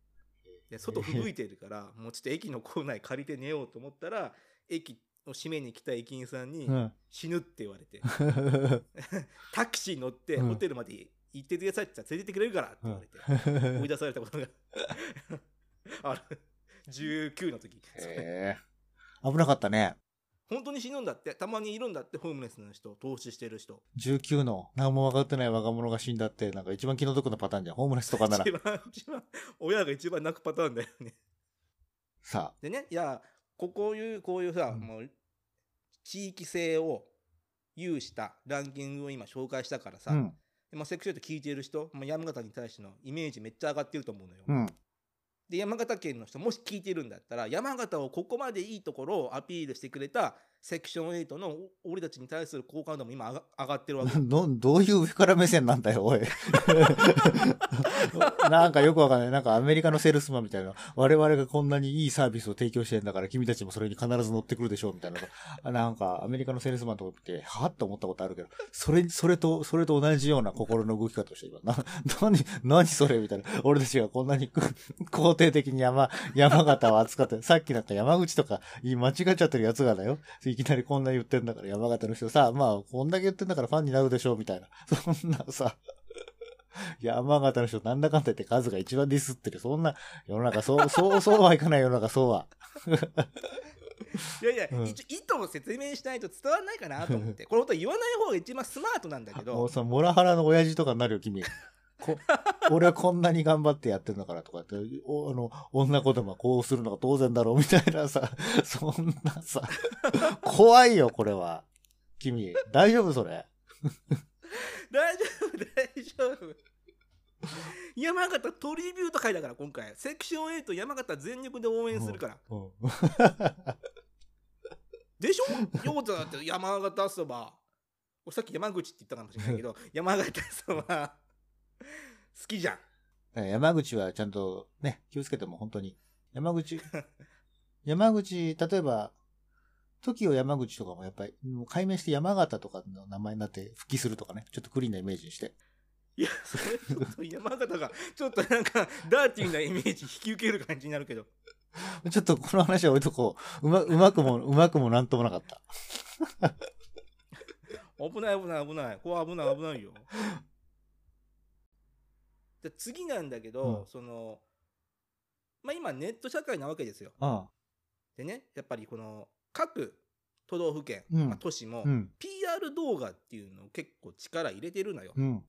で外吹雪いてるからもうちょっと駅の構内借りて寝ようと思ったら駅を閉めに来た駅員さんにうん。死ぬって言われて。タクシー乗ってうん。ホテルまで行ってくださいって言ったら連れてってくれるからって言われて 追い出されたことが ある19の時へえ。危なかったね。本当に死ぬんだってたまにいるんだってホームレスの人投資してる人19の何も分かってない若者が死んだって、なんか一番気の毒なパターンじゃん。ホームレスとかなら一。番一番親が一番泣くパターンだよねさでねいやここういうこういうさ、うんもう地域性を有したランキングを今紹介したからあ。さ、うん。まあ、セクシュアリティ聞いてる人、まあ、山形に対してのイメージめっちゃ上がってると思うのよ、うん。で山形県の人もし聞いてるんだったら山形をここまでいいところをアピールしてくれたセクション8の俺たちに対する好感度も今上が上がってるわけ ど、どういう上から目線なんだよ、おい。なんかよくわかんない。なんかアメリカのセールスマンみたいな。我々がこんなにいいサービスを提供してんだから君たちもそれに必ず乗ってくるでしょうみたいな。なんかアメリカのセールスマンとか見て、はっと思ったことあるけど、それ、それと、それと同じような心の動き方をして今。な、何、何それ？みたいな。俺たちがこんなに肯定的に山、山形を扱って、さっきなんか山口とか間違っちゃってるやつがだよ。いきなりこんな言ってんだから山形の人さ、まあこんだけ言ってんだからファンになるでしょうみたいな。そんなさ、山形の人なんだかんだ言って数が一番ディスってる。そんな世の中、そう、そう、そうはいかない世の中、そうは。いやいや、うん一応意図を説明しないと伝わらないかなと思ってこれ本当は言わない方が一番スマートなんだけもどうさ、モラハラの親父とかになるよ、君。こ俺はこんなに頑張ってやってんだからとかって、おあの、女子供はこうするのが当然だろうみたいなさ、そんなさ、怖いよ、これは。君、大丈夫それ？大丈夫大丈夫。山形トリビュート会だから今回。セクション8山形全力で応援するから、うんでしょ？ようだって山形そば。俺さっき山口って言ったかもしれないけど山形そば好きじゃん山口はちゃんとね、気をつけても本当に。山口、山口、例えば、時を山口とかもやっぱり、もう解明して山形とかの名前になって復帰するとかね、ちょっとクリーンなイメージにして。いや、それちょっと山形が、ちょっとなんか、ダーティーなイメージ引き受ける感じになるけど。ちょっとこの話は置いとこう。うま、うまくも、うまくもなんともなかった。危ない危ない危ない。これ危ない危ないよ。で次なんだけど、うんその、まあ今ネット社会なわけですよ。あでね、やっぱりこの、各都道府県、うんまあ都市も、あ。うん。PR 動画っていうのを結構力入れてるのよ。うん。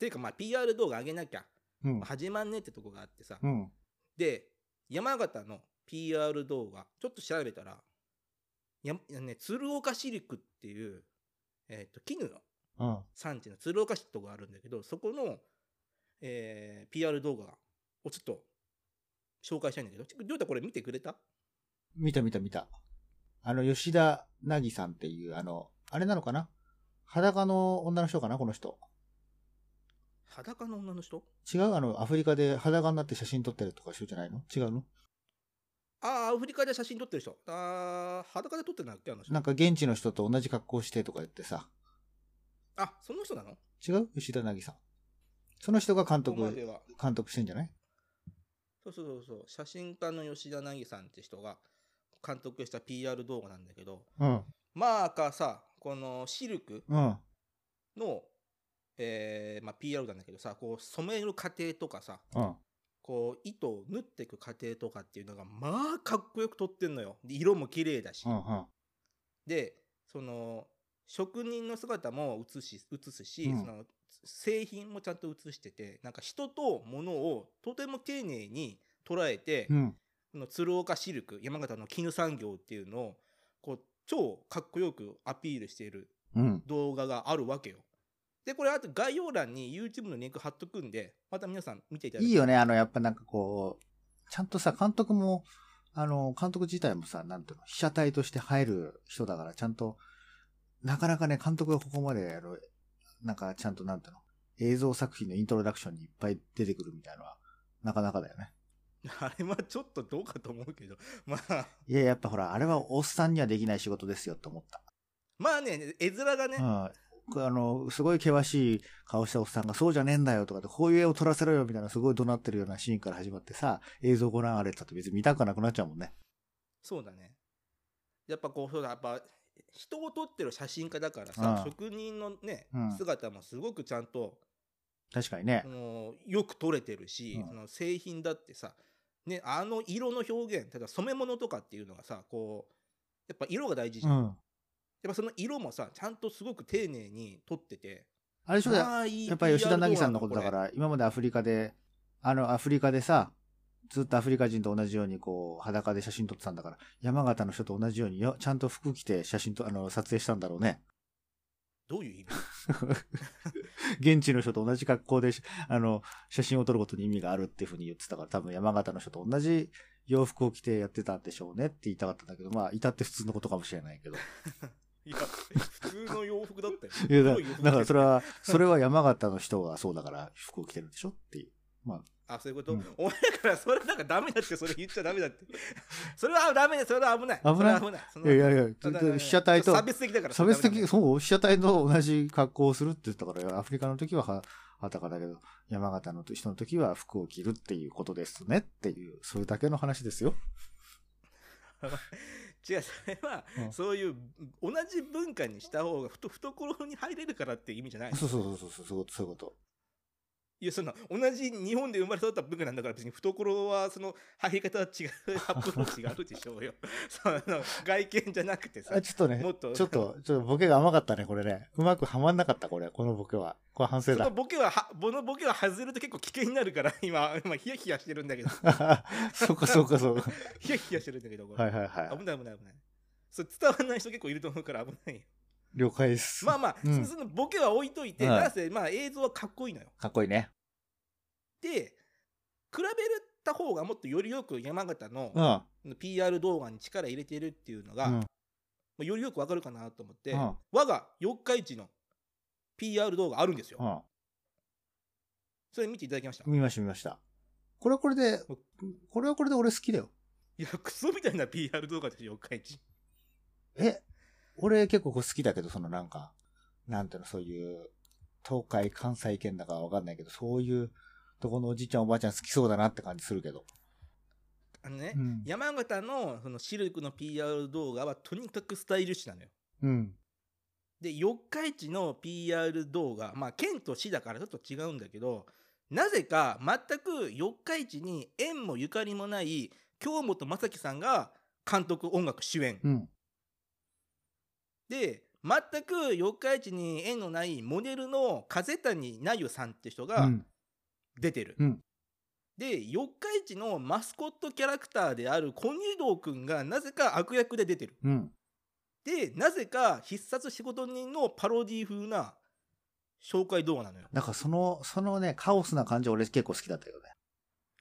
ていうかまあ PR 動画上げなきゃうん。始まんねってとこがあってさ。うん。で、山形の PR 動画、ちょっと調べたら、やね、鶴岡シルクっていう、えっ、と、絹のうん。産地の鶴岡市ってとこがあるんだけど、そこの、えー PR 動画をちょっと紹介したいんだけど、ちょりょうたこれ見てくれた？見た見た見た。あの、吉田凪さんっていう、あの、あれなのかな？裸の女の人かな？この人。裸の女の人？違う？あの、アフリカで裸になって写真撮ってるとか人じゃないの？違うの？ああ、アフリカで写真撮ってる人。ああ、裸で撮ってるんだっけあの人。なんか現地の人と同じ格好してとか言ってさ。あ、その人なの？違う？吉田凪さん。その人が監督。監督してんじゃない？そうそうそうそう。写真家の吉田凪さんって人が監督した PR 動画なんだけど、うん。まあかさ、このシルクうん。の、えーまあ、PR なんだけどさ、こう染める過程とかさ、うん。こう糸を縫っていく過程とかっていうのがまあかっこよく撮ってんのよ。で色も綺麗だし。うん。うん。で、その職人の姿も映し映すし、うんその製品もちゃんと映してて、なんか人と物をとても丁寧に捉えて、うん。この鶴岡シルク、山形の絹産業っていうのをこう超かっこよくアピールしているうん。動画があるわけよ。で、これあと概要欄に YouTube のリンク貼っとくんで、また皆さん見ていただね。いいよね。あの、やっぱなんかこう、ちゃんとさ、監督も、あの、監督自体もさ、なんていうの、被写体として入る人だから、ちゃんと、なかなかね、監督がここまでやる、なんかちゃんとなんていうの、映像作品のイントロダクションにいっぱい出てくるみたいなのは、なかなかだよね。あれはちょっとどうかと思うけど、まあ、いや、やっぱほら、あれはおっさんにはできない仕事ですよって思った。まあね、絵面がね、うん。あの、すごい険しい顔したおっさんが、そうじゃねえんだよとかで、こういう絵を撮らせろよみたいな、すごい怒鳴ってるようなシーンから始まってさ、映像ご覧あれって別に見たくなくなっちゃうもんね。そうだね。やっぱこう、そうだ、やっぱ、人を撮ってる写真家だからさ、うん職人のね、うん姿もすごくちゃんと、確かにねよく撮れてるし、うんその製品だってさ、ね、あの色の表現、例えば染め物とかっていうのがさ、こう、やっぱ色が大事じゃん。うん。やっぱその色もさ、ちゃんとすごく丁寧に撮ってて。あれでしょ、やっぱり吉田凪さんのことだから、今までアフリカで、あの、アフリカでさ、ずっとアフリカ人と同じようにこう、裸で写真撮ってたんだから、山形の人と同じようによ、ちゃんと服着て写真と、あの、撮影したんだろうね。どういう意味？現地の人と同じ格好でし、あの、写真を撮ることに意味があるっていうふうに言ってたから、多分山形の人と同じ洋服を着てやってたんでしょうねって言いたかったんだけど、まあ、至って普通のことかもしれないけど。いや、普通の洋服だったよ。いや、だだからそれは、それは山形の人がそうだから服を着てるんでしょっていう。まあ、あ、そういうこと、うんお前だからそれなんかダメだって、それ言っちゃダメだって。それはダメだ、それは危ない。危ない？危ない。いやいやいや、被写体と差、別的だから。差別的、そう、被写体と同じ格好をするって言ったから、アフリカの時はは裸だけど、山形の人の時は服を着るっていうことですねっていう、それだけの話ですよ。違う、それは、うんそういう、同じ文化にした方がふと懐に入れるからっていう意味じゃない。そうそうそうそう、そうそういうこと。いや、その、同じ日本で生まれ育った文化なんだから、別に懐は、その、入り方は違う、アプローチがあるでしょうよ。その、外見じゃなくてさあ、。ちょっとね、もっとちょっと、ちょっとボケが甘かったね、これね。うまくはまんなかった、これ、このボケは。これ反省だその。ボケはは、このボケは外れると結構危険になるから、今、今、ヒヤヒヤしてるんだけど、そうか、そうか、そうか。ヒヤヒヤしてるんだけど、これはいはいはい。危ない危ない危ない。それ伝わらない人結構いると思うから危ないよ。了解です。まあまあ、うんそそのボケは置いといて、はいなぜ、まあ映像はかっこいいのよ。かっこいいね。で、比べた方がもっとよりよく山形のうん。PR 動画に力入れてるっていうのが、うんまあよりよくわかるかなと思って、うん我が四日市の PR 動画あるんですよ。うん。それ見ていただきました？見ました見ました。これはこれで、これはこれで俺好きだよ。いや、クソみたいな PR 動画でしょ、四日市。え、俺結構好きだけど、そのなんか、なんていうの、そういう、東海、関西圏だかわかんないけど、そういうとこのおじいちゃんおばあちゃん好きそうだなって感じするけど。あのね、うん。山形のそのシルクの PR 動画はとにかくスタイリッシュなのよ。うん。で、四日市の PR 動画、まあ、県と市だからちょっと違うんだけど、なぜか全く四日市に縁もゆかりもない京本正樹さんが監督音楽主演。うん。で、全く四日市に縁のないモデルの風谷なゆさんって人がうん。出てる。うんで、四日市のマスコットキャラクターである小入道くんがなぜか悪役で出てる。うん。で、なぜか必殺仕事人のパロディ風な紹介動画なのよ。だからその、そのね、カオスな感じ俺結構好きだったよね。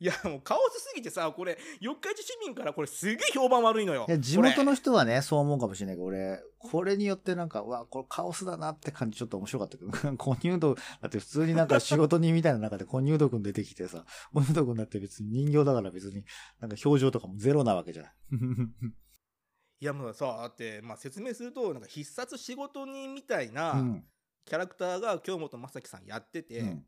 いや、もうカオスすぎてさ、これ、四日市市民からこれすげえ評判悪いのよ。いや、地元この人はね、そう思うかもしれないけど、俺、これによってなんか、うわ、これカオスだなって感じちょっと面白かったけど、コニュード、だって普通になんか仕事人みたいな中でコニュード君出てきてさ、コニュード君だって別に人形だから別に、なんか表情とかもゼロなわけじゃない。いや、もうさ、だって、まあ説明すると、なんか必殺仕事人みたいなうん。キャラクターが京本正樹さんやってて、うん。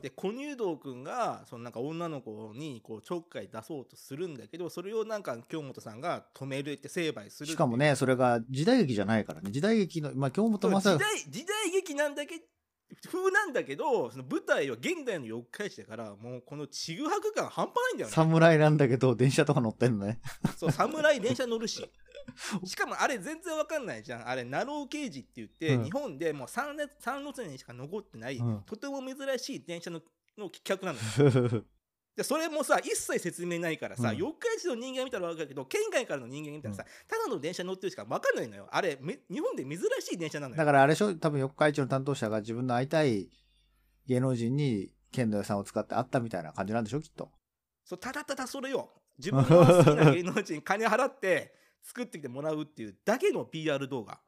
で、小入道くんが、そのなんか女の子にこうちょっかい出そうとするんだけど、それをなんか京本さんが止めるって成敗するしかもね、それが時代劇じゃないからね。時代劇の、まあ、京本そう時正代時代劇なんだけ風なんだけどその舞台は現代の四日市だからもうこのちぐはぐ感半端ないんだよね。侍なんだけど、電車とか乗ってんのね。そう侍電車乗るし しかもあれ全然わかんないじゃん。あれナロー刑事って言って、うん。日本でもう 3, 列3路線にしか残ってない、うん。とても珍しい電車のの企画なのよ。でそれもさ一切説明ないからさ、うん。四日市の人間見たら分かるけど県外からの人間見たらさ、ただの電車乗ってるしか分かんないのよ。あれめ日本で珍しい電車なのよ。だからあれでしょ多分四日市の担当者が自分の会いたい芸能人に県の予算を使って会ったみたいな感じなんでしょきっと。そうただただそれよ自分の好きな芸能人に金払って 作ってきてもらうっていうだけの PR 動画。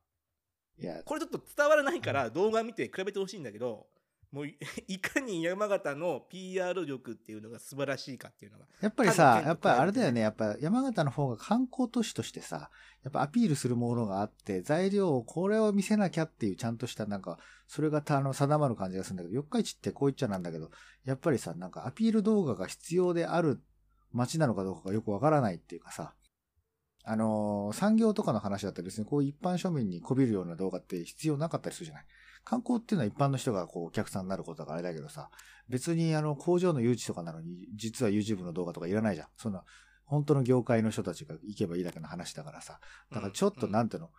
いや、これちょっと伝わらないから動画見て比べてほしいんだけどもうい いかに山形の PR 力っていうのが素晴らしいかっていうのがやっぱりさやっぱりあれだよね。やっぱ山形の方が観光都市としてさ、やっぱアピールするものがあって、材料をこれを見せなきゃっていうちゃんとしたなんか、それがたあの定まる感じがするんだけど、四日市ってこう言っちゃなんだけど、やっぱりさ、なんかアピール動画が必要である街なのかどうかがよくわからないっていうかさ、あのー産業とかの話だったら別にこう一般庶民にこびるような動画って必要なかったりするじゃない観光っていうのは一般の人がこうお客さんになることだからあれだけどさ、別にあの工場の誘致とかなのに、実は YouTube の動画とかいらないじゃん。そんな、本当の業界の人たちが行けばいいだけの話だからさ。だからちょっとうんなんていうの、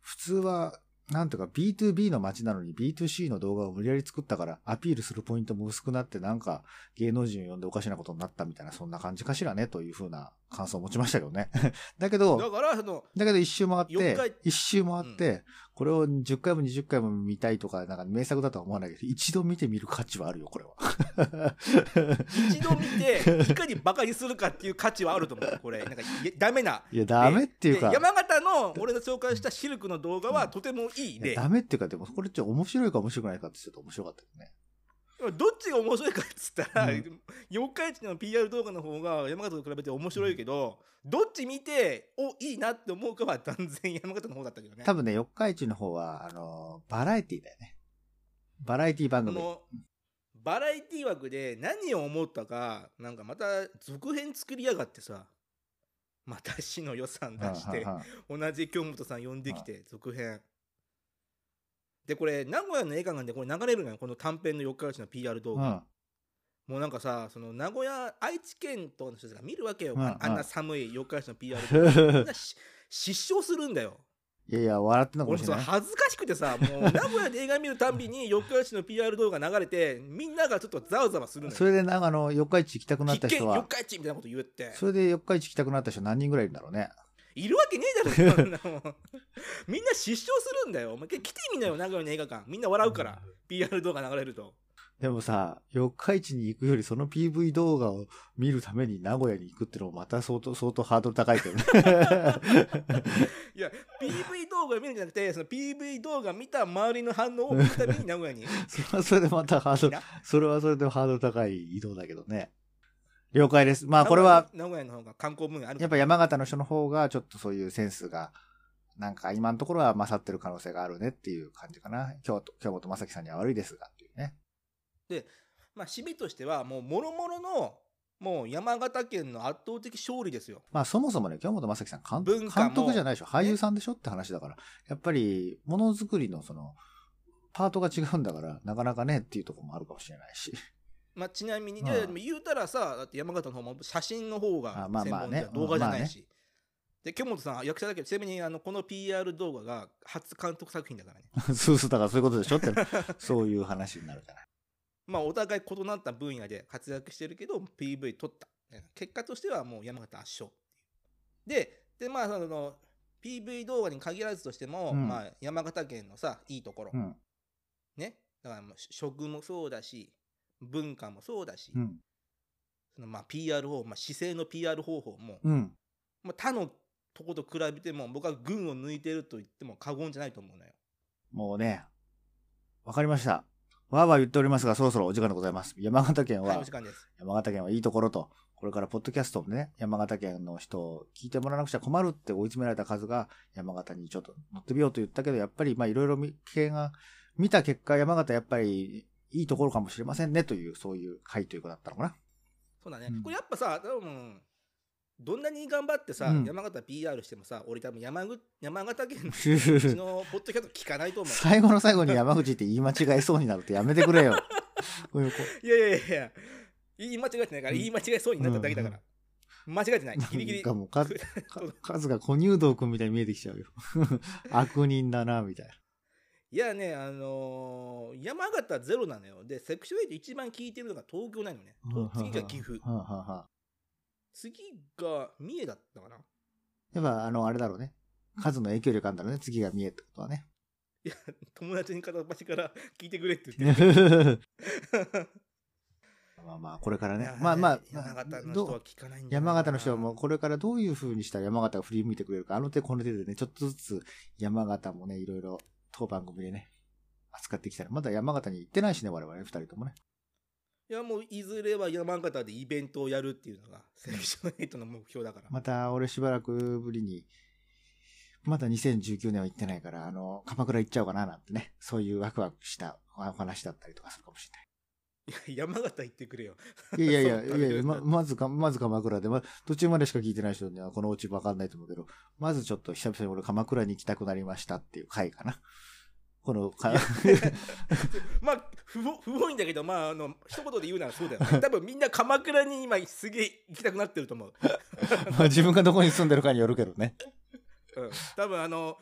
普通は、なんとか B2B の街なのに B2C の動画を無理やり作ったからアピールするポイントも薄くなってなんか芸能人を呼んでおかしなことになったみたいなそんな感じかしらねというふうな感想を持ちましたけどね。だけど、だからそのだけど一周回っ四て回、一周回って、これを10回も20回も見たいとか、なんか名作だとは思わないけど、一度見てみる価値はあるよ、これは。一度見て いかにバカにするかっていう価値はあると思うこれなんかダメないや、ダメっていうかで、山形の俺が紹介したシルクの動画はとてもいいいや例ダメっていうか、でもこれちょっと面白いか面白くないかってちょっと面白かったよね。どっちが面白いかっつったら、うん。四日市の PR 動画の方が山形と比べて面白いけど、どっち見ておいいなって思うかは断然 山形の方だったけどね。多分ね、四日市の方は、あの、バラエティだよね。バラエティ番組。バラエティ枠で何を思ったかなんかまた続編作りやがってさ。また市の予算出しては同じ京本さん呼んできて続編でこれ名古屋の映画館でこれ流れるのよこの短編の四日市の PR 動画、いはいもうなんかさその名古屋愛知県とかの人たちが見るわけよ、うんああんうなん寒い四日市の PR うんみんなし失笑するんだよ。いやいや、笑ってんのかも俺さしれない。恥ずかしくてさもう名古屋で映画見るたんびに四日市の PR 動画流れてみんながちょっとざわざわするのよ。それで、なんかあの、四日市行きたくなった人は、日市みたいなこと言って。それで四日市行きたくなった人何人ぐらいいるんだろうね。いるわけねえだろそんなもん。みんな失笑するんだよ。お前来てみなよ名古屋の映画館。みんな笑うから PR 動画流れると。でもさ、四日市に行くよりその PV 動画を見るために名古屋に行くってのもまた相当、相当ハードル高いけどね。いや PV 動画を見るんじゃなくてその PV 動画見た周りの反応を見るために名古屋に。それはそれでまたハードルな、それはそれでハードル高い移動だけどね。了解です。まあこれは、名古屋の方が観光分野あるやっぱ山形の人の方がちょっとそういうセンスが、なんか今のところは勝ってる可能性があるねっていう感じかな。京都、京本正樹さんには悪いですがっていうね。まあ締めとしてはもうもろもろのもう山形県の圧倒的勝利ですよまあそもそもね、京本正樹さん監督じゃないでしょ？俳優さんでしょって話だから。やっぱり、ものづくりのその、パートが違うんだから、なかなかねっていうところもあるかもしれないし。まあ、ちなみに、うんい。やでも言うたらさだって山形の方も写真の方があまあ門じゃん。動画じゃないし、うんで京本さん役者だけどちなみにあのこの PR 動画が初監督作品だからね。そうそう、だからそういうことでしょって、そういう話になるじゃない。まあお互い異なった分野で活躍してるけど PV 撮った。結果としてはもう山形圧勝ででまあその PV 動画に限らずとしても、うん。まあ、山形県のさいいところ、うん。ね。だからもう食もそうだし文化もそうだし、うん。そのまあ PR 方法、まあ、姿勢の PR 方法も、うん。まあ、他のとこと比べても僕は群を抜いてると言っても過言じゃないと思うのよ。もうね、わかりました。わーわー言っておりますが、そろそろお時間でございます。山形県はい、はお時、間です。山形県はいいところと、これからポッドキャストもね、山形県の人を聞いてもらわなくちゃ困るって追い詰められた数が山形にちょっと乗ってみようと言ったけど、やっぱりまあいろいろが見た結果、山形やっぱりいいところかもしれませんねという、そういう回ということだったのかな。そうだね。うんこれやっぱさ、多分どんなに頑張ってさ、うん山形 PR してもさ、俺多分山口山形県の うちのポッドキャスト聞かないと思う。最後の最後に山口って言い間違えそうになるってやめてくれよ。こういうこいやいやいやいや、言い間違えてないから、うん言い間違えそうになっただけだから。間違えてない。ギリギリ。なんかもうかか数が小入道くんみたいに見えてきちゃうよ。悪人だな、みたいな。いやね、あのー山形ゼロなのよ。で、セクションエイト一番聞いてるのが東京なのね。と次が岐阜。次が三重だったかな？やっぱ、あの、あれだろうね。数の影響力あるんだろうね。次が見えってことはね。いや、友達に片っ端から聞いてくれって言って。まあまあ、これからね。まあまあ、山形の人は聞かないん山形の人はもうこれからどういう風にしたら山形が振り向いてくれるか、あの手この手でね、ちょっとずつ山形もね、いろいろ当番組でね、扱ってきたら、まだ山形に行ってないしね、我々ね、二人ともね。いや、もういずれは山形でイベントをやるっていうのが、セクション8の目標だから。また俺しばらくぶりに、まだ2019年は行ってないから、あの、鎌倉行っちゃおうかななんてね、そういうワクワクしたお話だったりとかするかもしいや、山形行ってくれよ。い。いやいやいや、いやいやま、まずか、まず鎌倉で、ま、途中までしか聞いてない人にはこのうちわかんないと思うけど、まずちょっと久々に俺鎌倉に行きたくなりましたっていう回かな。このか、まあ、不本不本意だけど、まあ、あの、一言で言うならそうだよ、ね。多分みんな鎌倉に今すげえ行きたくなってると思う。まあ自分がどこに住んでるかによるけどね。うん。多分あの、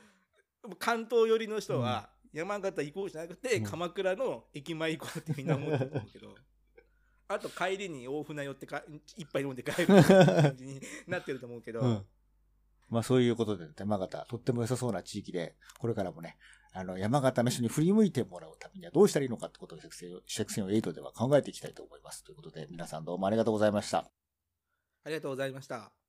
関東寄りの人は、山形行こうじゃなくて、うん鎌倉の駅前行こうってみんな思ってると思うけど。あと帰りに大船寄ってか一杯飲んで帰る 感じになってると思うけど、うん。まあそういうことで、山形、とっても良さそうな地域で、これからもね、あの、山形の人に振り向いてもらうためにはどうしたらいいのかってことをセクセンセクセン8では考えていきたいと思います。ということで、皆さんどうもありがとうございました。ありがとうございました。